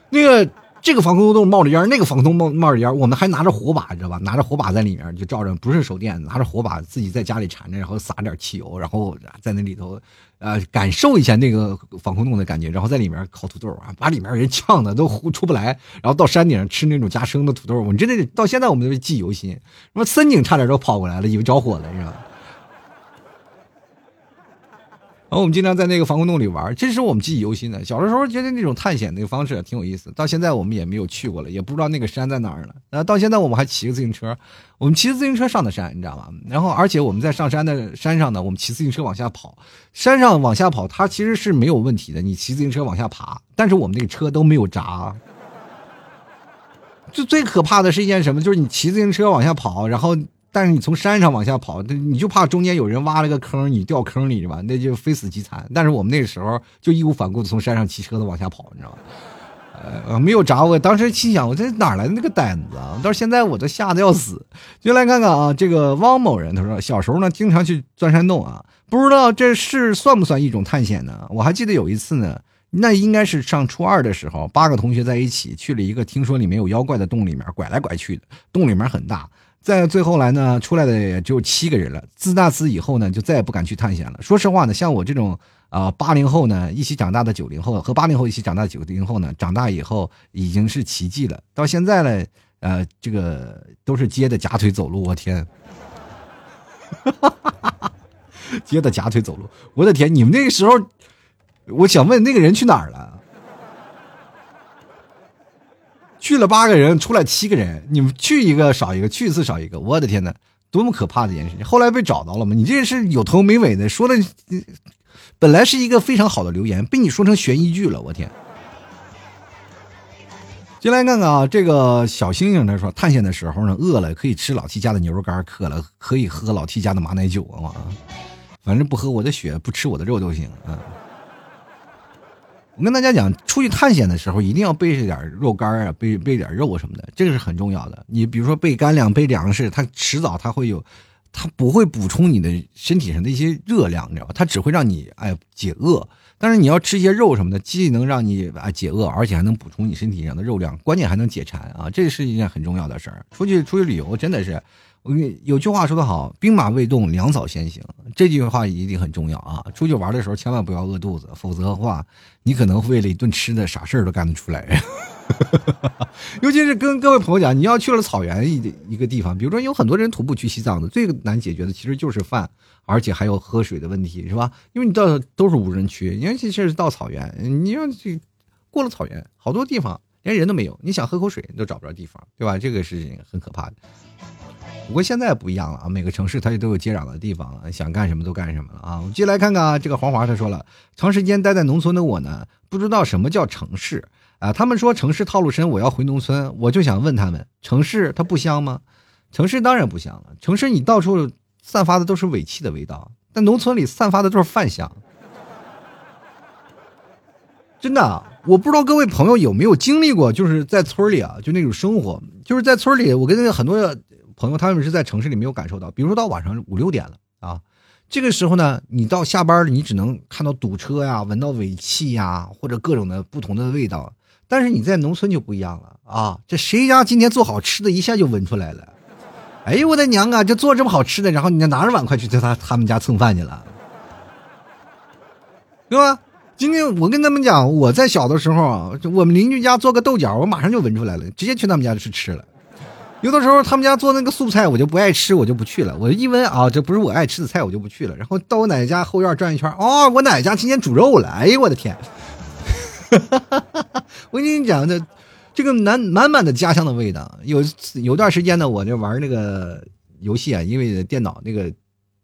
那个。这个防空洞冒着烟，那个防空冒冒着烟，我们还拿着火把，你知道吧？拿着火把在里面就照着，不是手电，拿着火把自己在家里缠着，然后撒点汽油，然后在那里头，呃，感受一下那个防空洞的感觉，然后在里面烤土豆啊，把里面人呛的都呼出不来，然后到山顶上吃那种加生的土豆，我真的到现在我们都记忆犹新。什么森警差点都跑过来了，以为着火了，你知道吗？然后我们经常在那个防空洞里玩，这是我们记忆犹新的。小的时候觉得那种探险那个方式挺有意思，到现在我们也没有去过了，也不知道那个山在哪儿了。那到现在我们还骑个自行车，我们骑自行车上的山，你知道吗？然后而且我们在上山的山上呢，我们骑自行车往下跑，山上往下跑它其实是没有问题的，你骑自行车往下爬，但是我们那个车都没有闸。就最可怕的是一件什么？就是你骑自行车往下跑，然后。但是你从山上往下跑，你就怕中间有人挖了个坑，你掉坑里是吧？那就非死即残。但是我们那个时候就义无反顾的从山上骑车子往下跑，你知道吗？(laughs) 呃，没有闸，我当时心想，我这哪来的那个胆子啊？到现在我都吓得要死。就来看看啊，这个汪某人他说，小时候呢经常去钻山洞啊，不知道这是算不算一种探险呢？我还记得有一次呢，那应该是上初二的时候，八个同学在一起去了一个听说里面有妖怪的洞里面，拐来拐去的，洞里面很大。再最后来呢，出来的也只有七个人了。自那次以后呢，就再也不敢去探险了。说实话呢，像我这种啊八零后呢，一起长大的九零后和八零后一起长大的九零后呢，长大以后已经是奇迹了。到现在呢，呃，这个都是接着假腿走路。我天，接着假腿走路，我的天！你们那个时候，我想问那个人去哪儿了？去了八个人，出来七个人，你们去一个少一个，去一次少一个，我的天哪，多么可怕的一件事！后来被找到了吗？你这是有头没尾的，说的本来是一个非常好的留言，被你说成悬疑剧了，我天！进来看看啊，这个小星星他说，探险的时候呢，饿了可以吃老 T 家的牛肉干，渴了可以喝老 T 家的马奶酒啊，反正不喝我的血，不吃我的肉都行啊。我跟大家讲，出去探险的时候一定要备着点肉干啊，备备点肉什么的，这个是很重要的。你比如说备干粮、备粮食，它迟早它会有，它不会补充你的身体上的一些热量，你知道吧？它只会让你哎解饿。但是你要吃些肉什么的，既能让你啊解饿，而且还能补充你身体上的肉量，关键还能解馋啊！这是一件很重要的事儿。出去出去旅游真的是。我有句话说得好，兵马未动，粮草先行。这句话一定很重要啊！出去玩的时候千万不要饿肚子，否则的话，你可能为了一顿吃的，啥事儿都干得出来。(laughs) 尤其是跟各位朋友讲，你要去了草原一一个地方，比如说有很多人徒步去西藏的，最难解决的其实就是饭，而且还有喝水的问题，是吧？因为你到都是无人区，尤其是到草原，你要去过了草原，好多地方连人都没有，你想喝口水你都找不着地方，对吧？这个事情很可怕的。不过现在不一样了啊，每个城市它也都有接壤的地方了，想干什么都干什么了啊。我们继续来看看啊，这个黄华他说了，长时间待在农村的我呢，不知道什么叫城市啊。他们说城市套路深，我要回农村，我就想问他们，城市它不香吗？城市当然不香了，城市你到处散发的都是尾气的味道，但农村里散发的都是饭香。真的，我不知道各位朋友有没有经历过，就是在村里啊，就那种生活，就是在村里，我跟很多。朋友，他们是在城市里没有感受到，比如说到晚上五六点了啊，这个时候呢，你到下班了你只能看到堵车呀，闻到尾气呀，或者各种的不同的味道。但是你在农村就不一样了啊，这谁家今天做好吃的，一下就闻出来了。哎呦我的娘啊，就做这么好吃的，然后你拿着碗筷去他他们家蹭饭去了，对吧？今天我跟他们讲，我在小的时候，我们邻居家做个豆角，我马上就闻出来了，直接去他们家去吃了。有的时候他们家做那个素菜，我就不爱吃，我就不去了。我一闻啊，这不是我爱吃的菜，我就不去了。然后到我奶奶家后院转一圈，哦，我奶奶家今天煮肉了。哎呦我的天！(laughs) 我跟你讲，这这个满满满的家乡的味道。有有段时间呢，我这玩那个游戏啊，因为电脑那个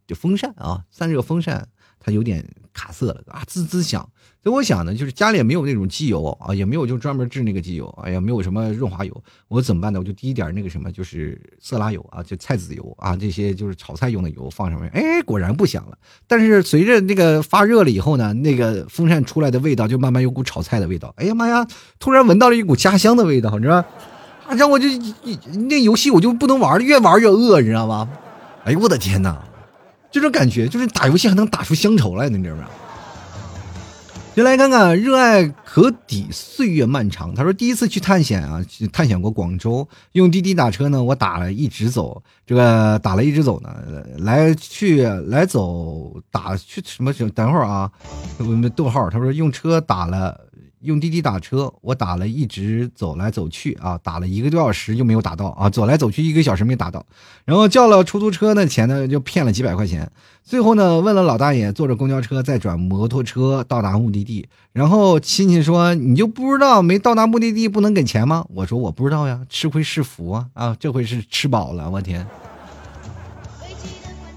就风扇啊，散热风扇它有点卡色了啊，滋滋响。所以我想呢，就是家里也没有那种机油啊，也没有就专门制那个机油，哎呀，没有什么润滑油，我怎么办呢？我就滴一点那个什么，就是色拉油啊，就菜籽油啊，这些就是炒菜用的油放上面，哎，果然不响了。但是随着那个发热了以后呢，那个风扇出来的味道就慢慢有股炒菜的味道。哎呀妈呀，突然闻到了一股家乡的味道，你知道？然后我就那游戏我就不能玩了，越玩越饿，你知道吗？哎呦我的天哪，这种感觉就是打游戏还能打出乡愁来，你知道吗？先来看看，热爱可抵岁月漫长。他说第一次去探险啊，探险过广州，用滴滴打车呢，我打了一直走，这个打了一直走呢，来去来走打去什么？等会儿啊，我们逗号。他说用车打了。用滴滴打车，我打了一直走来走去啊，打了一个多小时就没有打到啊，走来走去一个小时没打到，然后叫了出租车那钱呢就骗了几百块钱，最后呢问了老大爷，坐着公交车再转摩托车到达目的地，然后亲戚说你就不知道没到达目的地不能给钱吗？我说我不知道呀，吃亏是福啊啊，这回是吃饱了，我天。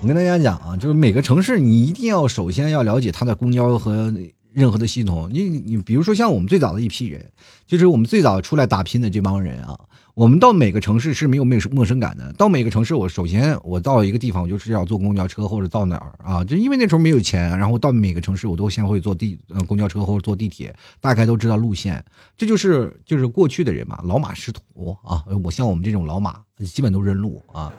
我跟大家讲啊，就是每个城市你一定要首先要了解它的公交和任何的系统。你你比如说像我们最早的一批人，就是我们最早出来打拼的这帮人啊，我们到每个城市是没有没有陌生感的。到每个城市，我首先我到一个地方，我就是要坐公交车或者到哪儿啊，就因为那时候没有钱，然后到每个城市我都先会坐地呃公交车或者坐地铁，大概都知道路线。这就是就是过去的人嘛，老马识途啊。我像我们这种老马，基本都认路啊。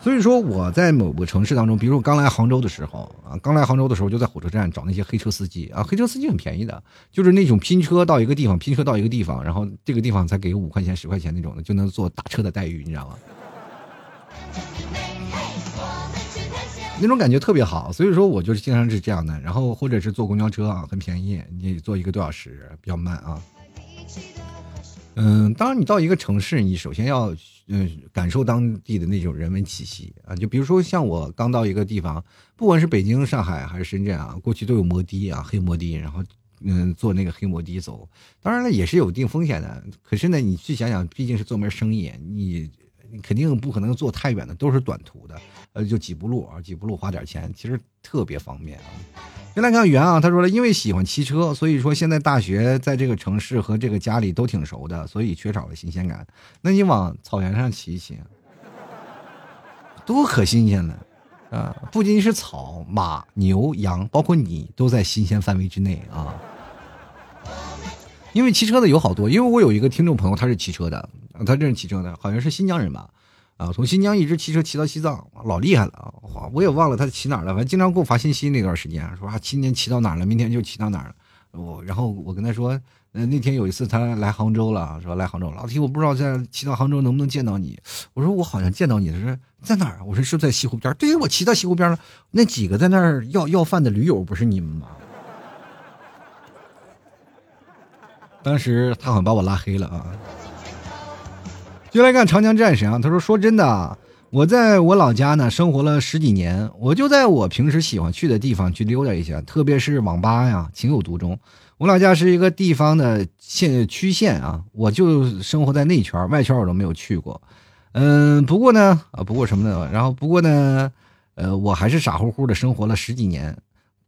所以说我在某个城市当中，比如我刚来杭州的时候啊，刚来杭州的时候就在火车站找那些黑车司机啊，黑车司机很便宜的，就是那种拼车到一个地方，拼车到一个地方，然后这个地方才给五块钱、十块钱那种的，就能坐打车的待遇，你知道吗？那种感觉特别好，所以说我就是经常是这样的，然后或者是坐公交车啊，很便宜，你坐一个多小时，比较慢啊。嗯，当然你到一个城市，你首先要。嗯，感受当地的那种人文气息啊，就比如说像我刚到一个地方，不管是北京、上海还是深圳啊，过去都有摩的啊，黑摩的，然后嗯，坐那个黑摩的走，当然了也是有一定风险的。可是呢，你去想想，毕竟是做门生意，你你肯定不可能坐太远的，都是短途的，呃，就几步路啊，几步路花点钱，其实特别方便啊。先来看袁啊，他说了，因为喜欢骑车，所以说现在大学在这个城市和这个家里都挺熟的，所以缺少了新鲜感。那你往草原上骑一骑，多可新鲜了啊！不仅仅是草、马、牛、羊，包括你都在新鲜范围之内啊。因为骑车的有好多，因为我有一个听众朋友，他是骑车的，他这是骑车的，好像是新疆人吧。啊，从新疆一直骑车骑到西藏，老厉害了啊！我也忘了他骑哪儿了，反正经常给我发信息。那段时间说啊，今天骑到哪儿了，明天就骑到哪儿了。我然后我跟他说，呃，那天有一次他来杭州了，说来杭州，老提我不知道在骑到杭州能不能见到你。我说我好像见到你，他说在哪儿？我说是在西湖边。对于我骑到西湖边了，那几个在那儿要要饭的驴友不是你们吗？当时他好像把我拉黑了啊。就来看长江战神啊！他说：“说真的啊，我在我老家呢生活了十几年，我就在我平时喜欢去的地方去溜达一下，特别是网吧呀，情有独钟。我老家是一个地方的县区县啊，我就生活在内圈，外圈我都没有去过。嗯，不过呢，啊，不过什么呢？然后不过呢，呃，我还是傻乎乎的生活了十几年，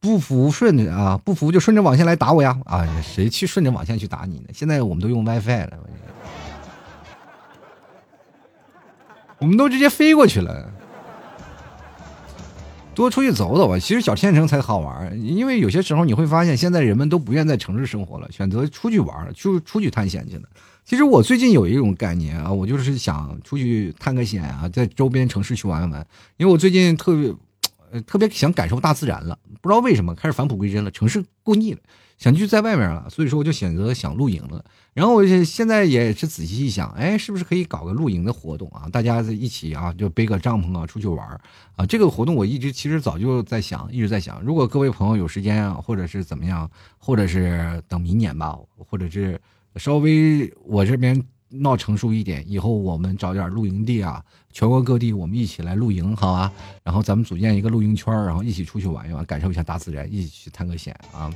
不服顺着啊，不服就顺着网线来打我呀！啊，谁去顺着网线去打你呢？现在我们都用 WiFi 了。”我们都直接飞过去了，多出去走走吧。其实小县城才好玩，因为有些时候你会发现，现在人们都不愿在城市生活了，选择出去玩，出出去探险去了。其实我最近有一种概念啊，我就是想出去探个险啊，在周边城市去玩玩。因为我最近特别，特别想感受大自然了，不知道为什么开始返璞归真了，城市过腻了。想去在外面了，所以说我就选择想露营了。然后我现在也是仔细一想，哎，是不是可以搞个露营的活动啊？大家在一起啊，就背个帐篷啊，出去玩啊。这个活动我一直其实早就在想，一直在想。如果各位朋友有时间啊，或者是怎么样，或者是等明年吧，或者是稍微我这边。闹成熟一点，以后我们找点露营地啊，全国各地我们一起来露营，好吧？然后咱们组建一个露营圈，然后一起出去玩一玩，感受一下大自然，一起去探个险啊！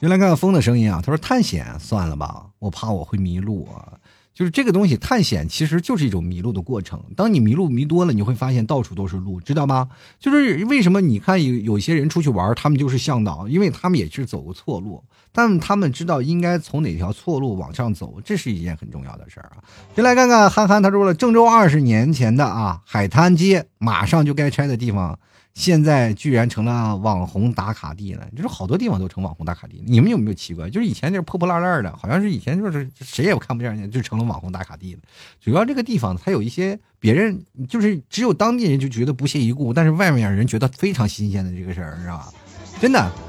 原来看看风的声音啊，他说探险算了吧，我怕我会迷路啊。就是这个东西，探险其实就是一种迷路的过程。当你迷路迷多了，你会发现到处都是路，知道吗？就是为什么你看有有些人出去玩，他们就是向导，因为他们也是走过错路，但他们知道应该从哪条错路往上走，这是一件很重要的事儿啊。先来看看憨憨，他说了，郑州二十年前的啊海滩街，马上就该拆的地方。现在居然成了网红打卡地了，就是好多地方都成网红打卡地。你们有没有奇怪？就是以前就是破破烂烂的，好像是以前就是谁也看不见，就成了网红打卡地了。主要这个地方它有一些别人就是只有当地人就觉得不屑一顾，但是外面人觉得非常新鲜的这个事儿，知道吧？真的。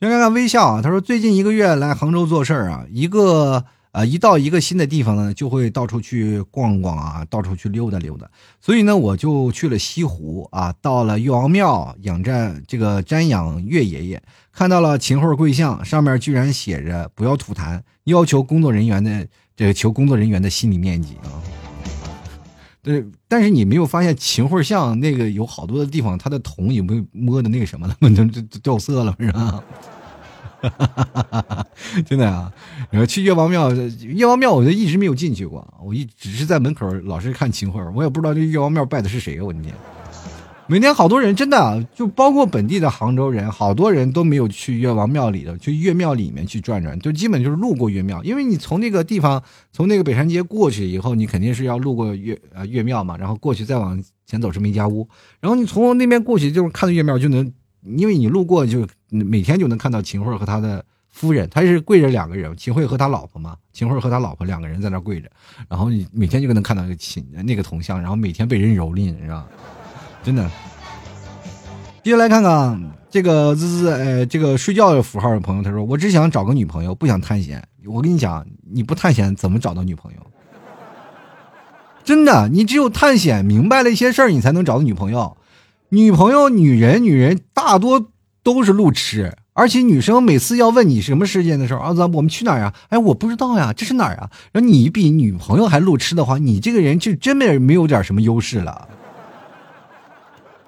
先看看微笑啊，他说最近一个月来杭州做事儿啊，一个啊，一到一个新的地方呢，就会到处去逛逛啊，到处去溜达溜达。所以呢，我就去了西湖啊，到了岳王庙仰瞻这个瞻仰岳爷爷，看到了秦桧跪像，上面居然写着“不要吐痰”，要求工作人员的这个求工作人员的心理面积啊。对，但是你没有发现秦桧像那个有好多的地方，他的铜有没有摸的那个什么了吗？(laughs) 都都掉色了，是吧？(laughs) 真的啊！然后去岳王庙，岳王庙我就一直没有进去过，我一只是在门口老是看秦桧，我也不知道这岳王庙拜的是谁，我的天！每天好多人，真的就包括本地的杭州人，好多人都没有去岳王庙里的，去岳庙里面去转转，就基本就是路过岳庙，因为你从那个地方，从那个北山街过去以后，你肯定是要路过岳呃岳庙嘛，然后过去再往前走是梅家坞，然后你从那边过去就是看到岳庙就能，因为你路过就每天就能看到秦桧和他的夫人，他是跪着两个人，秦桧和他老婆嘛，秦桧和他老婆两个人在那跪着，然后你每天就能看到那个秦那个铜像，然后每天被人蹂躏，是吧？真的，接下来看看这个滋滋，呃，这个睡觉的符号的朋友，他说：“我只想找个女朋友，不想探险。”我跟你讲，你不探险怎么找到女朋友？真的，你只有探险明白了一些事儿，你才能找到女朋友。女朋友，女人，女人大多都是路痴，而且女生每次要问你什么时间的时候，啊，咱我们去哪儿呀？哎，我不知道呀，这是哪儿啊？然后你比女朋友还路痴的话，你这个人就真的没有点什么优势了。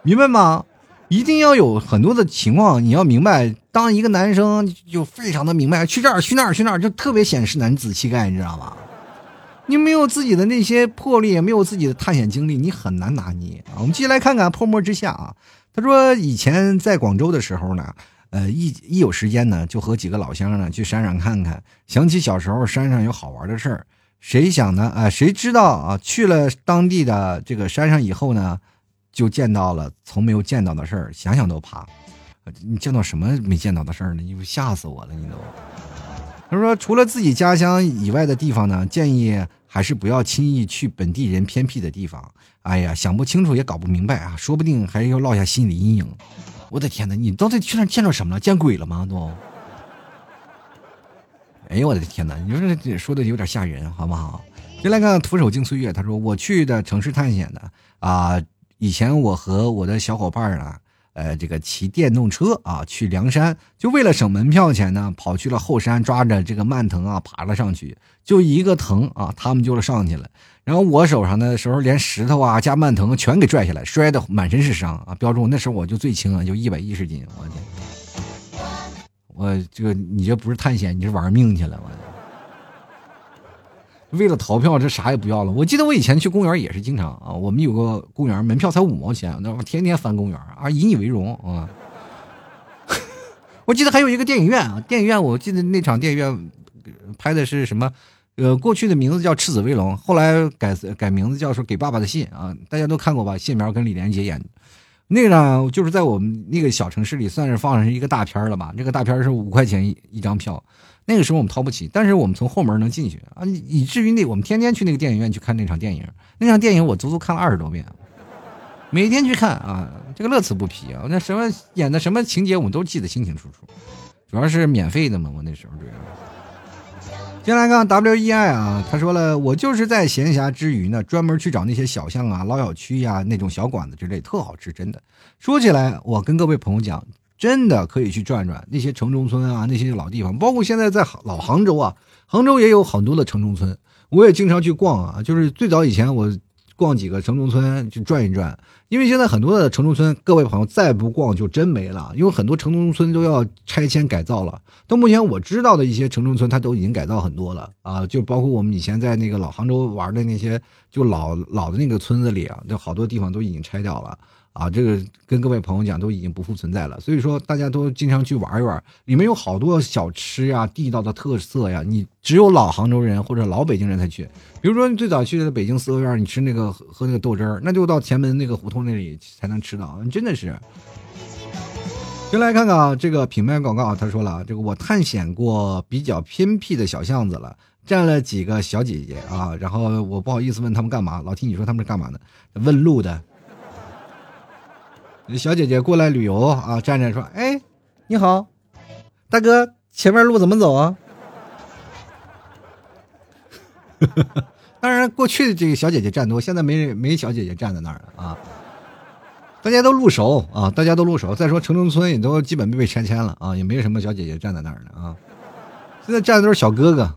明白吗？一定要有很多的情况，你要明白。当一个男生就非常的明白，去这儿去那儿去那儿，就特别显示男子气概，你知道吗？你没有自己的那些魄力，也没有自己的探险经历，你很难拿捏啊。我们继续来看看《泡沫之夏》啊。他说以前在广州的时候呢，呃，一一有时间呢，就和几个老乡呢去山上看看，想起小时候山上有好玩的事儿。谁想呢？啊，谁知道啊？去了当地的这个山上以后呢？就见到了从没有见到的事儿，想想都怕。你见到什么没见到的事儿呢？你吓死我了！你都。他说，除了自己家乡以外的地方呢，建议还是不要轻易去本地人偏僻的地方。哎呀，想不清楚也搞不明白啊，说不定还要落下心理阴影。我的天哪，你到底去那见着什么了？见鬼了吗？都。哎呦我的天哪，你说这说的有点吓人，好不好？先来看徒手惊岁月，他说我去的城市探险的啊。以前我和我的小伙伴啊，呃，这个骑电动车啊去梁山，就为了省门票钱呢，跑去了后山，抓着这个蔓藤啊爬了上去，就一个藤啊，他们就上去了。然后我手上的时候，连石头啊加蔓藤全给拽下来，摔得满身是伤啊。标注那时候我就最轻啊，就一百一十斤，我天，我这个你这不是探险，你是玩命去了，我。为了逃票，这啥也不要了。我记得我以前去公园也是经常啊，我们有个公园门票才五毛钱，那我天天翻公园啊，引以为荣啊。(laughs) 我记得还有一个电影院啊，电影院我记得那场电影院拍的是什么？呃，过去的名字叫《赤子威龙》，后来改改名字叫说《给爸爸的信》啊，大家都看过吧？谢苗跟李连杰演的那个呢，就是在我们那个小城市里算是放上一个大片了吧？这个大片是五块钱一一张票。那个时候我们掏不起，但是我们从后门能进去啊，以至于那我们天天去那个电影院去看那场电影。那场电影我足足看了二十多遍，每天去看啊，这个乐此不疲啊。那什么演的什么情节我们都记得清清楚楚，主要是免费的嘛，我那时候主要。先来看 W E I 啊，他说了，我就是在闲暇之余呢，专门去找那些小巷啊、老小区呀那种小馆子之类，特好吃，真的。说起来，我跟各位朋友讲。真的可以去转转那些城中村啊，那些老地方，包括现在在老杭州啊，杭州也有很多的城中村，我也经常去逛啊。就是最早以前我逛几个城中村去转一转，因为现在很多的城中村，各位朋友再不逛就真没了，因为很多城中村都要拆迁改造了。到目前我知道的一些城中村，它都已经改造很多了啊，就包括我们以前在那个老杭州玩的那些，就老老的那个村子里啊，就好多地方都已经拆掉了。啊，这个跟各位朋友讲都已经不复存在了，所以说大家都经常去玩一玩，里面有好多小吃呀、地道的特色呀，你只有老杭州人或者老北京人才去。比如说你最早去的北京四合院，你吃那个喝那个豆汁儿，那就到前门那个胡同那里才能吃到，真的是。先来看看啊，这个品牌广告，他说了，这个我探险过比较偏僻的小巷子了，站了几个小姐姐啊，然后我不好意思问他们干嘛，老听你说他们是干嘛的，问路的。小姐姐过来旅游啊，站着说：“哎，你好，大哥，前面路怎么走啊？” (laughs) 当然，过去的这个小姐姐站多，现在没没小姐姐站在那儿了啊。大家都入手啊，大家都入手。再说城中村也都基本被拆迁了啊，也没什么小姐姐站在那儿了啊。现在站的都是小哥哥。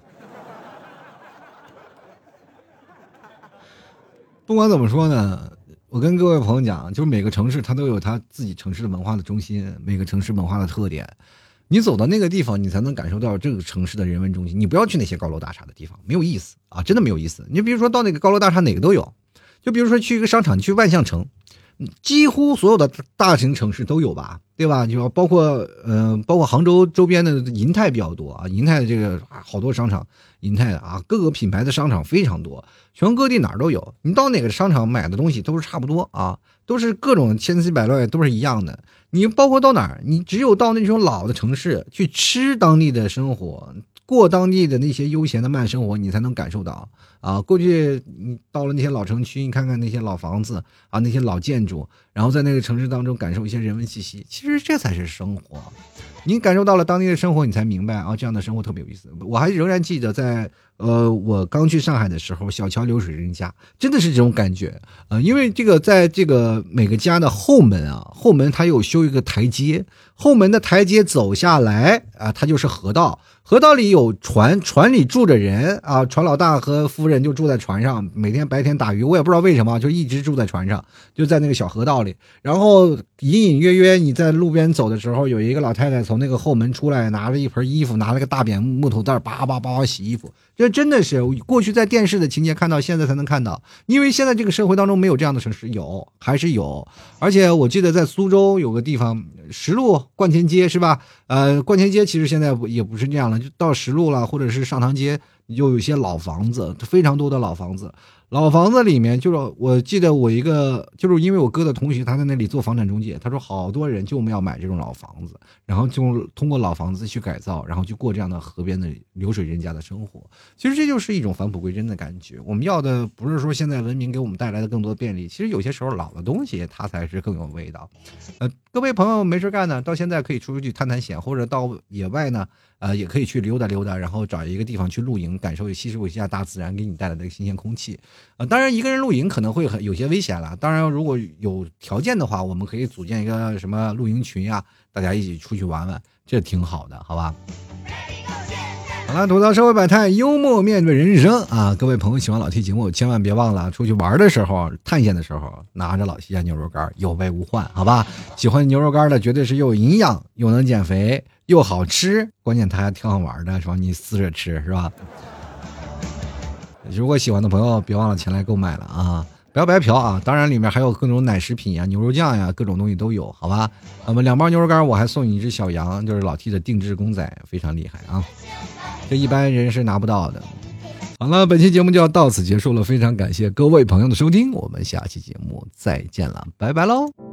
不管怎么说呢，我跟各位朋友讲，就是每个城市它都有它自己城市的文化的中心，每个城市文化的特点。你走到那个地方，你才能感受到这个城市的人文中心。你不要去那些高楼大厦的地方，没有意思啊，真的没有意思。你比如说到那个高楼大厦，哪个都有。就比如说去一个商场，去万象城。几乎所有的大型城市都有吧，对吧？就包括嗯，包括杭州周边的银泰比较多啊，银泰的这个好多商场，银泰的啊，各个品牌的商场非常多，全国各地哪儿都有。你到哪个商场买的东西都是差不多啊，都是各种千奇百怪，都是一样的。你包括到哪儿，你只有到那种老的城市去吃当地的生活，过当地的那些悠闲的慢生活，你才能感受到。啊，过去你到了那些老城区，你看看那些老房子啊，那些老建筑，然后在那个城市当中感受一些人文气息，其实这才是生活。你感受到了当地的生活，你才明白啊，这样的生活特别有意思。我还仍然记得在呃，我刚去上海的时候，小桥流水人家，真的是这种感觉啊。因为这个在这个每个家的后门啊，后门它有修一个台阶，后门的台阶走下来啊，它就是河道。河道里有船，船里住着人啊，船老大和夫人就住在船上，每天白天打鱼，我也不知道为什么，就一直住在船上，就在那个小河道里。然后隐隐约约你在路边走的时候，有一个老太太从那个后门出来，拿着一盆衣服，拿了个大扁木头袋，叭叭叭叭洗衣服。这真的是过去在电视的情节看到，现在才能看到，因为现在这个社会当中没有这样的城市，有还是有。而且我记得在苏州有个地方，石路 (laughs) 冠前街是吧？呃，冠前街其实现在也不是这样了，就到石路了，或者是上塘街，就有一些老房子，非常多的老房子。老房子里面，就是我记得我一个，就是因为我哥的同学，他在那里做房产中介，他说好多人就我们要买这种老房子，然后就通过老房子去改造，然后去过这样的河边的流水人家的生活。其实这就是一种返璞归真的感觉。我们要的不是说现在文明给我们带来的更多便利，其实有些时候老的东西它才是更有味道。呃，各位朋友没事干呢，到现在可以出去探探险，或者到野外呢。呃，也可以去溜达溜达，然后找一个地方去露营，感受吸收一下大自然给你带来的新鲜空气。呃，当然一个人露营可能会很有些危险了。当然，如果有条件的话，我们可以组建一个什么露营群呀，大家一起出去玩玩，这挺好的，好吧？好了，吐槽社会百态，幽默面对人生啊！各位朋友喜欢老 T 节目，千万别忘了出去玩的时候、探险的时候，拿着老 T 家牛肉干，有备无患，好吧？喜欢牛肉干的，绝对是又有营养又能减肥。又好吃，关键它还挺好玩的，是吧？你撕着吃，是吧？如果喜欢的朋友，别忘了前来购买了啊！不要白嫖啊！当然里面还有各种奶食品呀、牛肉酱呀，各种东西都有，好吧？那么两包牛肉干，我还送你一只小羊，就是老 T 的定制公仔，非常厉害啊！这一般人是拿不到的。好了，本期节目就要到此结束了，非常感谢各位朋友的收听，我们下期节目再见了，拜拜喽！